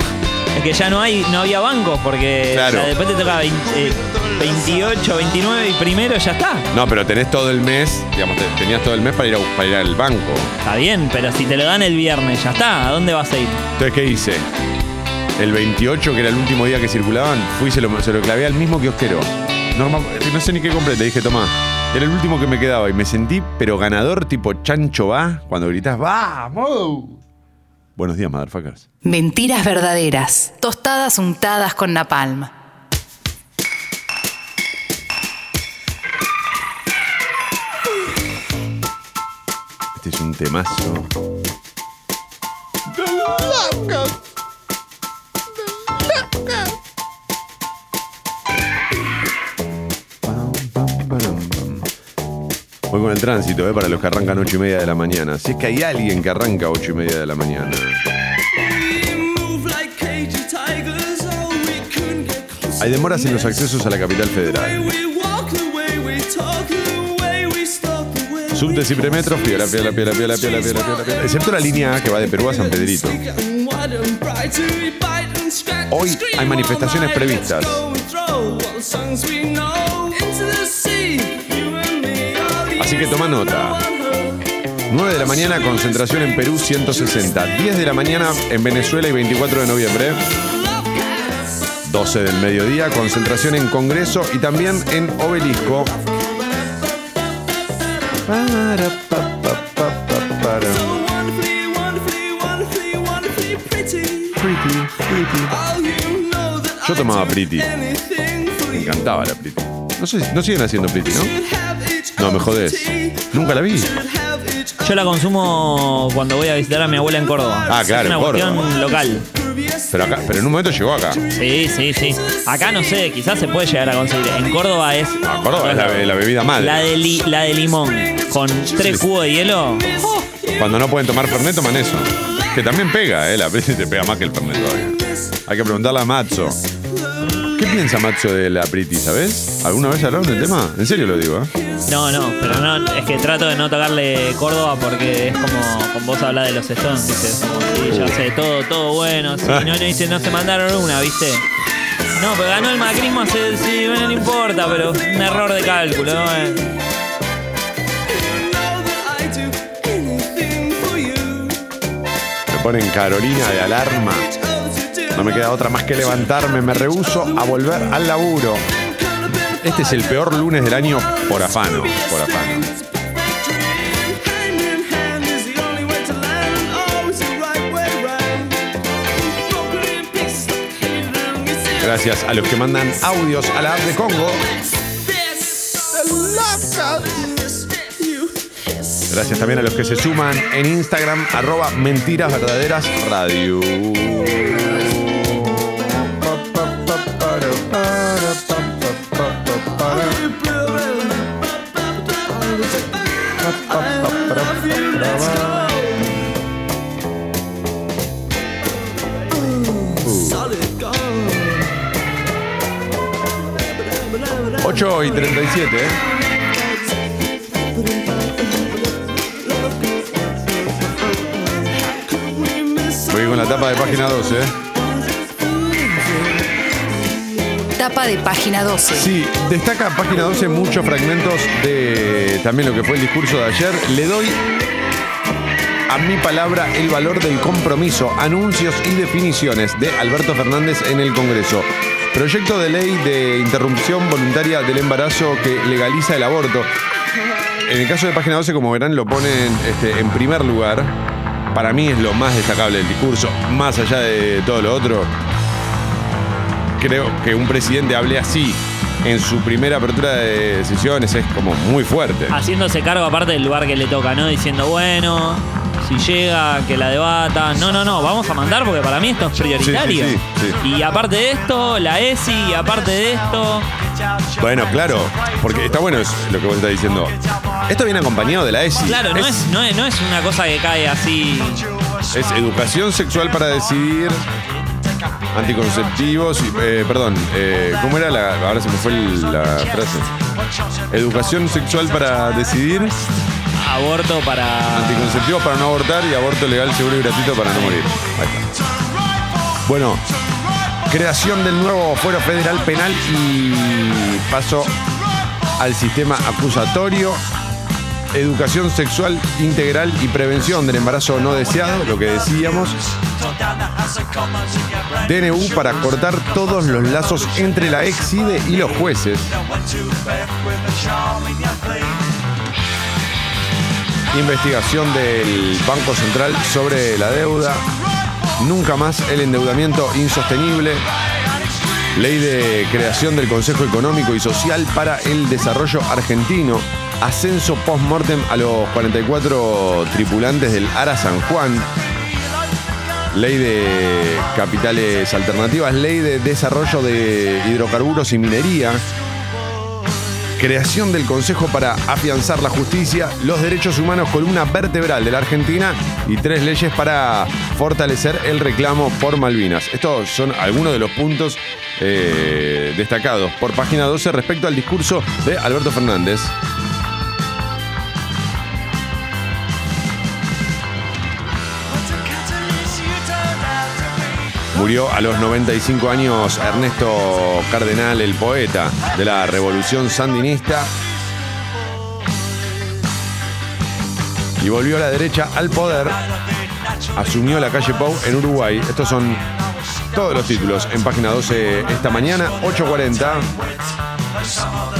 Es que ya no hay, no había bancos porque Claro. después te toca 20, eh, 28, 29 y primero ya está. No, pero tenés todo el mes, digamos, te- tenías todo el mes para ir, a, para ir al banco. Está bien, pero si te lo dan el viernes, ya está. ¿A dónde vas a ir? Entonces, ¿qué hice? El 28, que era el último día que circulaban, fui y se lo, se lo clavé al mismo kiosquero. Norma, no sé ni qué compré, le dije, tomá. Era el último que me quedaba y me sentí, pero ganador, tipo chancho va, cuando gritas, ¡vamos! Buenos días, motherfuckers. Mentiras verdaderas. Tostadas untadas con napalm. Este es un temazo. Fue con el tránsito, ¿eh? Para los que arrancan 8 y media de la mañana. Si es que hay alguien que arranca 8 y media de la mañana. Hay demoras en los accesos a la capital federal. Subtes y premetros, piola, piola, piola, piola, piola, piola, piola, Excepto la línea A que va de Perú a San Pedrito. Hoy hay manifestaciones previstas. Así que toma nota. 9 de la mañana, concentración en Perú 160. 10 de la mañana en Venezuela y 24 de noviembre. 12 del mediodía, concentración en Congreso y también en Obelisco. Yo tomaba Pretty. Me encantaba la Pretty. No sé, no siguen haciendo Pretty, ¿no? No, me jodés. Nunca la vi. Yo la consumo cuando voy a visitar a mi abuela en Córdoba. Ah, claro, Es una en Córdoba. cuestión local. Pero acá, pero en un momento llegó acá. Sí, sí, sí. Acá no sé, quizás se puede llegar a conseguir. En Córdoba es. Ah, Córdoba es la, la bebida madre. La de, li- la de limón con tres cubos de hielo. Cuando no pueden tomar Fernet, toman eso. Que también pega, ¿eh? La Pretty te pega más que el Fernet todavía. Hay que preguntarle a Matzo. ¿Qué piensa Matzo de la Pretty, sabes? ¿Alguna vez hablaron del tema? En serio lo digo, ¿eh? No, no, pero no, es que trato de no tocarle Córdoba porque es como con vos hablar de los Stones, ¿viste? Es como, sí, ya sé, todo, todo bueno, sí, no, no, dice, no se mandaron una, ¿viste? No, pero ganó el macrismo hace, sí, bueno, no importa, pero un error de cálculo, ¿no? Eh, Me ponen Carolina de alarma. No me queda otra más que levantarme. Me rehuso a volver al laburo. Este es el peor lunes del año por afano. Por afano. Gracias a los que mandan audios a la app de Congo. Gracias también a los que se suman en Instagram, arroba mentiras radio. 8 y 37, ¿eh? Voy con la tapa de página 12. ¿eh? Tapa de página 12. Sí, destaca página 12 muchos fragmentos de también lo que fue el discurso de ayer. Le doy a mi palabra el valor del compromiso, anuncios y definiciones de Alberto Fernández en el Congreso. Proyecto de ley de interrupción voluntaria del embarazo que legaliza el aborto. En el caso de Página 12, como verán, lo ponen este, en primer lugar. Para mí es lo más destacable del discurso, más allá de todo lo otro. Creo que un presidente hable así en su primera apertura de sesiones es como muy fuerte. Haciéndose cargo aparte del lugar que le toca, ¿no? Diciendo, bueno, si llega, que la debata. No, no, no, vamos a mandar porque para mí esto es prioritario. Sí, sí, sí, Y aparte de esto, la ESI, y aparte de esto. Bueno, claro, porque está bueno es lo que vos estás diciendo. Esto viene acompañado de la ESI. Claro, no es, no, es, no es una cosa que cae así. Es educación sexual para decidir, anticonceptivos, y, eh, perdón, eh, ¿cómo era la, ahora se me fue el- la frase? Educación sexual para decidir, Aborto para. anticonceptivos para no abortar y aborto legal, seguro y gratuito para no morir. Ahí está. Bueno, creación del nuevo fuero federal penal y paso al sistema acusatorio. Educación sexual integral y prevención del embarazo no deseado, lo que decíamos. DNU para cortar todos los lazos entre la exide y los jueces. Investigación del Banco Central sobre la deuda. Nunca más el endeudamiento insostenible. Ley de creación del Consejo Económico y Social para el Desarrollo Argentino. Ascenso post-mortem a los 44 tripulantes del Ara San Juan. Ley de capitales alternativas. Ley de desarrollo de hidrocarburos y minería. Creación del Consejo para afianzar la justicia, los derechos humanos, columna vertebral de la Argentina y tres leyes para fortalecer el reclamo por Malvinas. Estos son algunos de los puntos eh, destacados por página 12 respecto al discurso de Alberto Fernández. Murió a los 95 años Ernesto Cardenal, el poeta de la Revolución Sandinista. Y volvió a la derecha al poder. Asumió la calle Pau en Uruguay. Estos son todos los títulos en página 12 esta mañana, 8.40.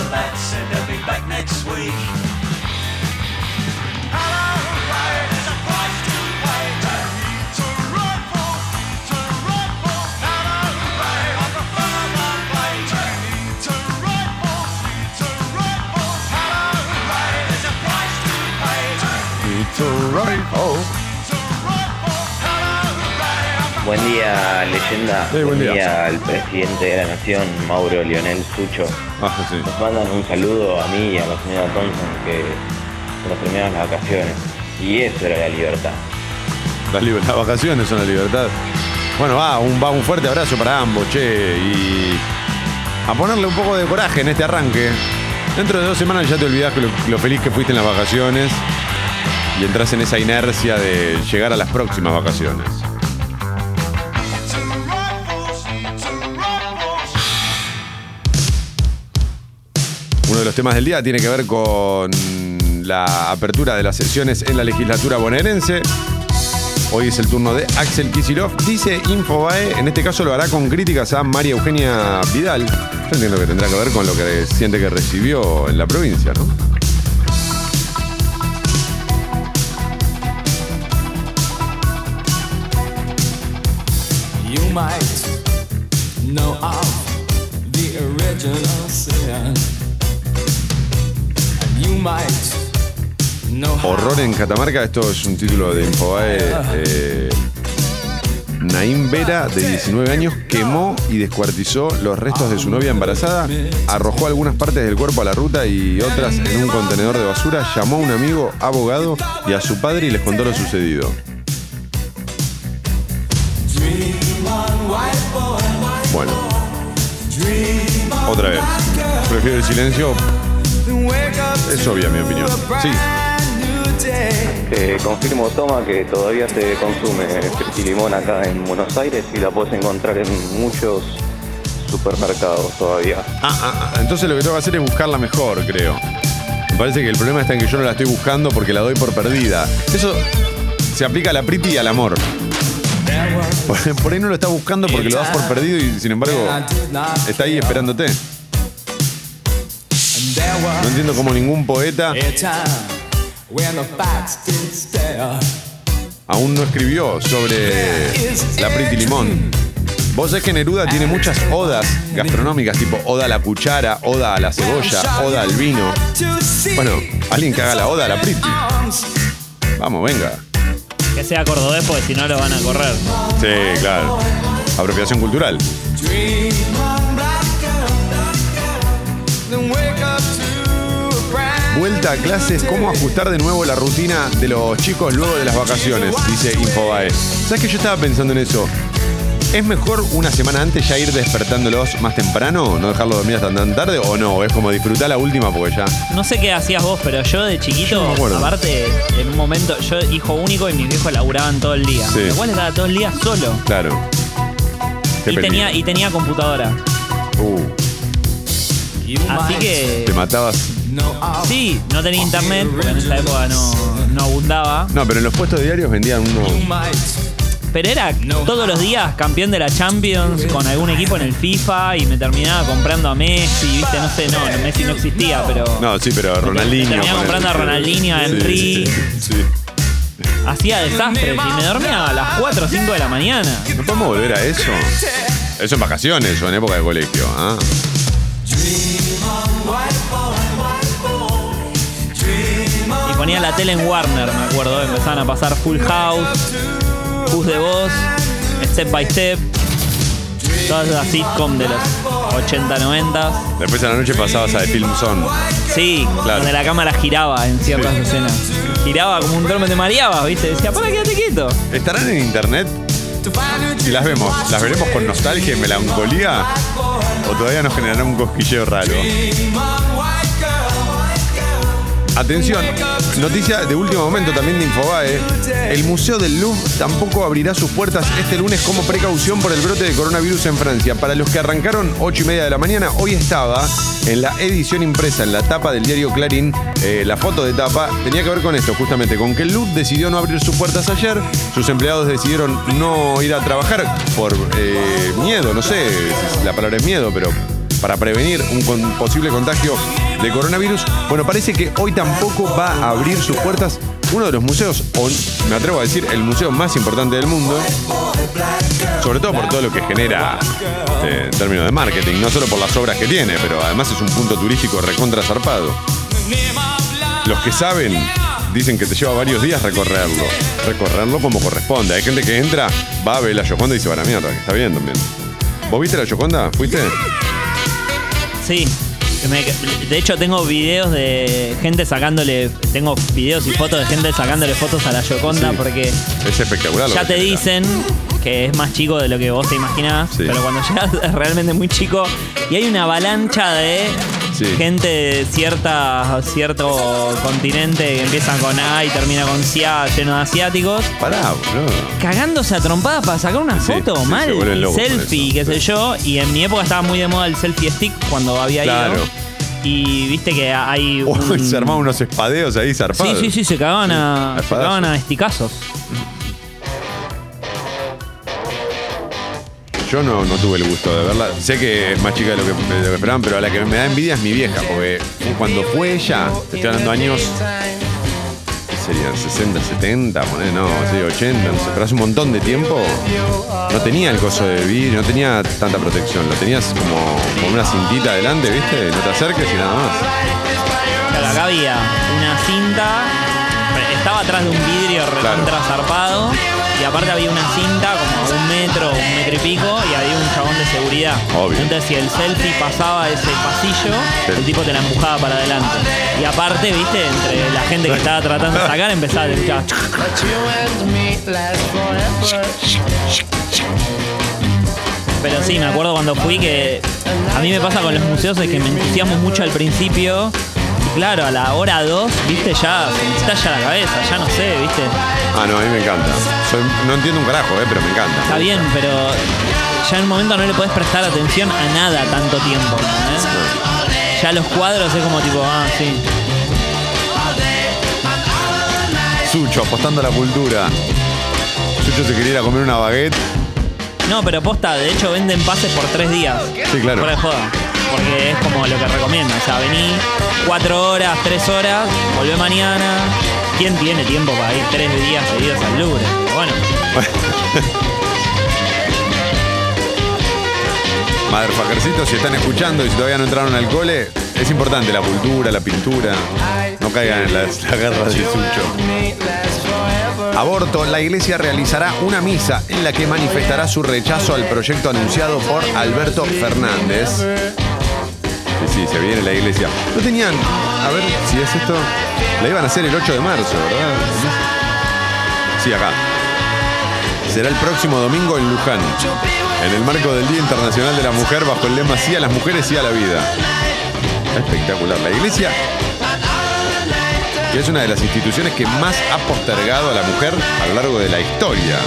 Buen día, leyenda. Sí, buen día. al presidente de la nación, Mauro Lionel Sucho. Ah, sí. Nos mandan un saludo a mí y a la señora Thompson que nos terminaron las vacaciones. Y eso era la libertad. Las, vacaciones son la libertad. Bueno, va un, va un fuerte abrazo para ambos, che. Y a ponerle un poco de coraje en este arranque. Dentro de dos semanas ya te olvidás lo, lo feliz que fuiste en las vacaciones y entras en esa inercia de llegar a las próximas vacaciones. Uno de los temas del día tiene que ver con la apertura de las sesiones en la legislatura bonaerense. Hoy es el turno de Axel Kicillof. Dice Infobae, en este caso lo hará con críticas a María Eugenia Vidal. Yo entiendo que tendrá que ver con lo que siente que recibió en la provincia, ¿no? Might know of the original sin. And you might Horror en Catamarca, esto es un título de Infobae. eh, Naim Vera, de 19 años, quemó y descuartizó los restos de su novia embarazada, arrojó algunas partes del cuerpo a la ruta y otras en un contenedor de basura, llamó a un amigo abogado y a su padre y les contó lo sucedido. Bueno, otra vez. Prefiero el silencio, es obvia mi opinión. Sí. Eh, confirmo, Toma, que todavía se consume limón acá en Buenos Aires y la puedes encontrar en muchos supermercados todavía. Ah, ah, ah, entonces lo que tengo que hacer es buscarla mejor, creo. Me parece que el problema está en que yo no la estoy buscando porque la doy por perdida. Eso se aplica a la priti y al amor. Por, ahí no lo está buscando porque lo das por perdido y sin embargo está ahí esperándote. No entiendo cómo ningún poeta aún no escribió sobre la Priti Limón. Vos sabés que Neruda tiene muchas odas gastronómicas, tipo oda a la cuchara, oda a la cebolla, oda al vino. Bueno, alguien que haga la oda a la Priti. Vamos, venga. Que sea cordobés porque si no lo van a correr. Sí, claro. Apropiación cultural. Vuelta a clases, cómo ajustar de nuevo la rutina de los chicos luego de las vacaciones, dice Infobae. ¿Sabes que yo estaba pensando en eso? ¿Es mejor una semana antes ya ir despertándolos más temprano? ¿No dejarlos dormir hasta tan tarde? ¿O no? Es como disfrutar la última porque ya. No sé qué hacías vos, pero yo de chiquito, Yo no me acuerdo. aparte, en un momento, yo hijo único y mis viejos laburaban todo el día. Sí. Lo cual estaba todo el día solo. Claro. Qué Y peligro. tenía, y tenía computadora. Uh, Así que. te matabas. Sí, no tenía internet, porque en esa época no, no abundaba. No, pero en los puestos diarios vendían uno. Pero era todos los días campeón de la Champions con algún equipo en el FIFA y me terminaba comprando a Messi, viste, no sé, no, no, Messi no existía, pero No, sí, pero Ronaldinho. terminaba ponele. comprando a Ronaldinho, a Sí, Henry. sí, sí. hacía desastres y me dormía a las 4 o 5 de la mañana. ¿No podemos volver a eso? Eso en vacaciones o en época de colegio. ¿ah? Y ponía la tele en Warner, me acuerdo, empezaban a pasar Full House, Who's the Boss, Step by Step, todas esas sitcom de los 80, 90. Después a la noche pasabas a The Film Zone. Sí, Claro. donde la cámara giraba en ciertas Sí. escenas. Giraba como un drone, te mareabas, ¿viste? Decía, para, quédate quieto. ¿Estarán en internet? Si las vemos, ¿las veremos con nostalgia y melancolía? ¿O todavía nos generará un cosquilleo raro? Atención, noticia de último momento también de Infobae. El Museo del Louvre tampoco abrirá sus puertas este lunes como precaución por el brote de coronavirus en Francia. Para los que arrancaron 8 y media de la mañana, hoy estaba en la edición impresa, en la tapa del diario Clarín, eh, la foto de tapa, tenía que ver con esto, justamente, con que el Louvre decidió no abrir sus puertas ayer. Sus empleados decidieron no ir a trabajar por eh, miedo, no sé la palabra es miedo, pero para prevenir un posible contagio de coronavirus. Bueno, parece que hoy tampoco va a abrir sus puertas uno de los museos, o me atrevo a decir, el museo más importante del mundo, sobre todo por todo lo que genera eh, en términos de marketing, no solo por las obras que tiene, pero además es un punto turístico recontra zarpado. Los que saben dicen que te lleva varios días recorrerlo, recorrerlo como corresponde. Hay gente que entra, va a ver la Yoconda y se va a la mierda, que está bien también. ¿Vos viste la Yoconda? ¿Fuiste? Sí. Me- de hecho, tengo videos de gente sacándole. Tengo videos y fotos de gente sacándole fotos a la Yoconda Sí. porque Es espectacular. lo ya que te genera. dicen que es más chico de lo que vos te imaginás. Sí. Pero cuando llegas es realmente muy chico y hay una avalancha de Sí. gente de cierta, cierto continente que empieza con A y termina con CIA, lleno de asiáticos. Pará, boludo. Cagándose a trompadas para sacar una Sí, foto, sí, mal. se vuelven locos con selfie, qué sé yo. Y en mi época estaba muy de moda el selfie stick cuando había Claro. ido. Y viste que hay. Uy, un- se armaban unos espadeos ahí Sí, zarpados. sí, sí, se cagaban a, se cagaban a esticazos. Yo no, no tuve el gusto de verla. Sé que es más chica de lo que, de lo que esperaban, pero a la que me da envidia es mi vieja, porque cuando fue ella, te estoy hablando años. ¿Qué serían? 60, 70, poné, no, sí, 80, no sé, pero hace un montón de tiempo no tenía el coso de vidrio, no tenía tanta protección, lo tenías como con una cintita adelante, ¿viste? No te acerques y nada más. Claro, acá había una cinta, estaba atrás de un vidrio recontra zarpado. Aparte había una cinta como a un metro, un metro y pico, y había un chabón de seguridad. Obvio. Entonces si el selfie pasaba ese pasillo, Sí. el tipo te la empujaba para adelante. Y aparte, viste, entre la gente que estaba tratando de sacar, empezaba a escuchar. Pero sí, me acuerdo cuando fui que a mí me pasa con los museos es que me entusiasmo mucho al principio. Claro, a la hora 2, viste, ya se estalla la cabeza, ya no sé, viste. Ah, no, a mí me encanta. Soy- no entiendo un carajo, eh, pero me encanta. Está bien, pero ya en un momento no le podés prestar atención a nada tanto tiempo. ¿entendés? Ya los cuadros es como tipo, ah, sí. Sucho, apostando a la cultura. Sucho se quería ir a comer una baguette. No, pero posta, de hecho venden pases por tres días. Sí, claro. Fuera de joda. Porque es como lo que recomiendo. O sea, vení cuatro horas, tres horas, volvé mañana. ¿Quién tiene tiempo para ir tres días seguidos al Louvre? Pero bueno, Motherfuckercitos, si están escuchando y si todavía no entraron al cole, es importante la cultura, la pintura. No caigan en las, las garras de Sucho. Aborto, la iglesia realizará una misa en la que manifestará su rechazo al proyecto anunciado por Alberto Fernández. Sí, sí, se viene la iglesia. No tenían, a ver si es esto, la iban a hacer el 8 de marzo, ¿verdad? Sí, acá. Será el próximo domingo en Luján, en el marco del Día Internacional de la Mujer, bajo el lema Sí a las mujeres, sí a la vida. Espectacular. La iglesia, que es una de las instituciones que más ha postergado a la mujer a lo largo de la historia.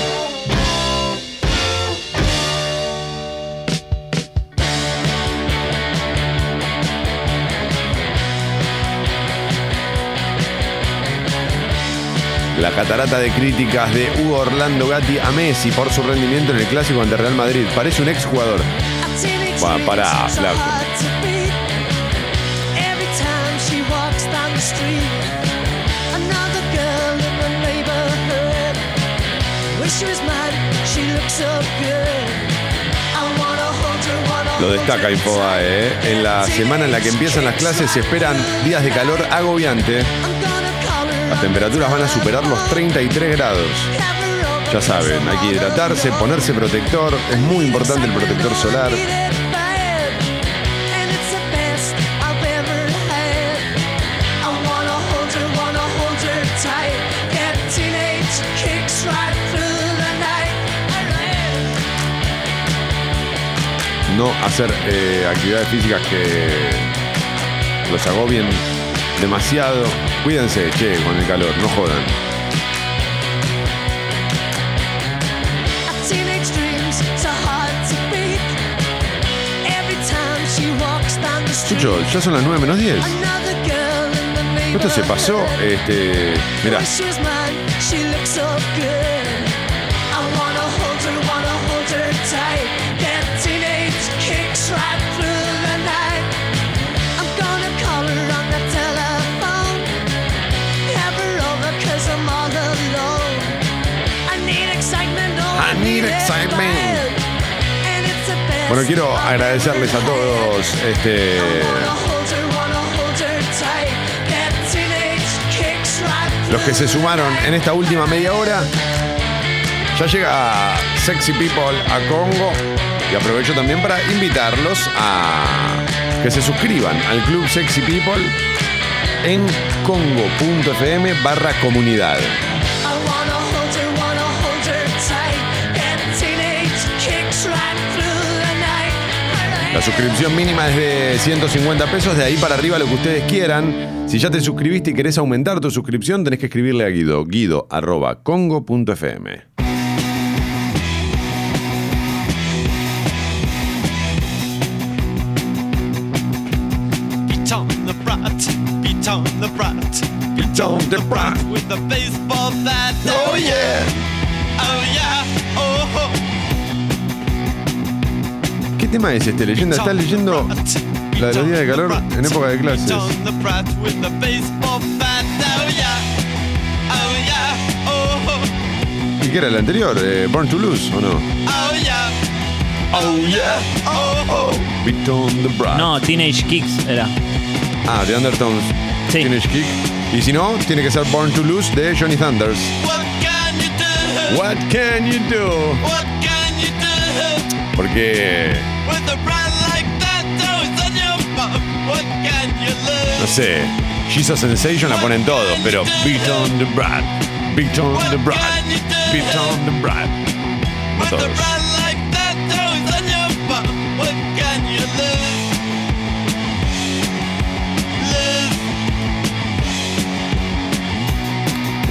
La catarata de críticas de Hugo Orlando Gatti a Messi por su rendimiento en el clásico ante Real Madrid. Parece un exjugador. Va, pará, flaco. Lo destaca Infobae, ¿eh? En la semana en la que empiezan las clases se esperan días de calor agobiante. Temperaturas van a superar los 33 grados. Ya saben, hay que hidratarse, ponerse protector. Es muy importante el protector solar. No hacer eh, actividades físicas que los agobien demasiado. Cuídense, che, con el calor, no jodan. Chucho, ya son las 9 menos 10. Another girl in the neighborhood. Esto se pasó, este. Mirá, bueno, quiero agradecerles a todos este, los que se sumaron en esta última media hora. Ya llega Sexy People a Congo y aprovecho también para invitarlos a que se suscriban al Club Sexy People en congo.fm barra comunidad. La suscripción mínima es de 150 pesos, de ahí para arriba lo que ustedes quieran. Si ya te suscribiste y querés aumentar tu suscripción, tenés que escribirle a Guido, guido arroba congo.fm. The with baseball bat. Oh yeah, oh yeah, oh. ¿Qué tema es este, leyenda? ¿Estás leyendo la de los días de calor en época de clases? The the. ¿Y qué era el anterior? Eh, Born to Lose, ¿o no? The no, Teenage Kicks era. Ah, de Undertones. Teenage Kick. Y si no, tiene que ser Born to Lose de Johnny Thunders. What can you do? What can you do? What can you do? Porque, no sé, She's a Sensation la ponen todos, pero Beat on the Brat, Beat on the Brat, Beat on the Brat. No todos.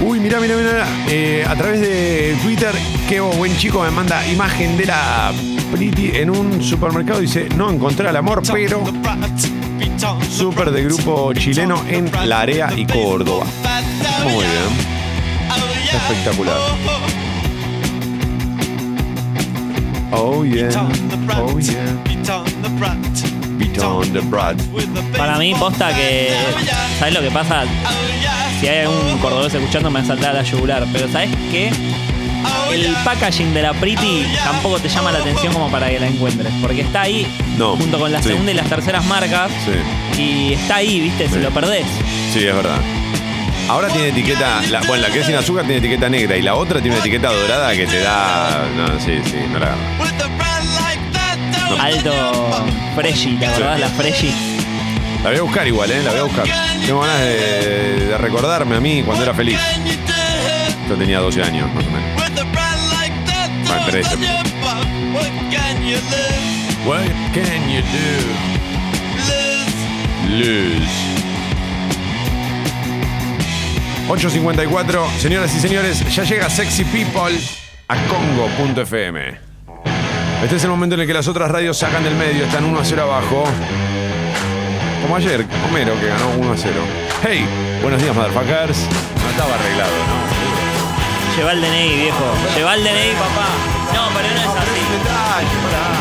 Uy, mira, mira, mira. Eh, a través de Twitter, Kevo, buen chico, me manda imagen de la Pretty en un supermercado. Dice, no encontré el amor, pero súper de grupo chileno en La Area y Córdoba. Muy bien. Espectacular. Oh yeah. Oh yeah. The brat. Para mí, posta que. ¿Sabes lo que pasa? Si hay algún cordobés escuchando, me va a saltar a la yugular. Pero ¿sabes qué? El packaging de la Pretty tampoco te llama la atención como para que la encuentres. Porque está ahí No. junto con la Sí. segunda y las terceras marcas. Sí. Y está ahí, ¿viste? Si Sí. lo perdés. Sí, es verdad. Ahora tiene etiqueta, la, bueno, la que es sin azúcar tiene etiqueta negra y la otra tiene una etiqueta dorada que te da. No, sí, sí, no la agarro. Alto Freshy, ¿te acordás? La Freshy. La voy a buscar igual, ¿eh? La voy a buscar. Tengo ganas de, de recordarme a mí cuando era feliz. Yo tenía 12 años, más o menos. 13. What can you do? Lose. 8.54, señoras y señores, ya llega Sexy People a Congo.fm. Este es el momento en el que las otras radios sacan del medio, están 1 a 0 abajo. Como ayer, Homero que ganó 1 a 0. Hey, buenos días, motherfuckers. No estaba arreglado, ¿no? Lleva el DNI, viejo. Lleva el DNI, papá. No, pero no es así.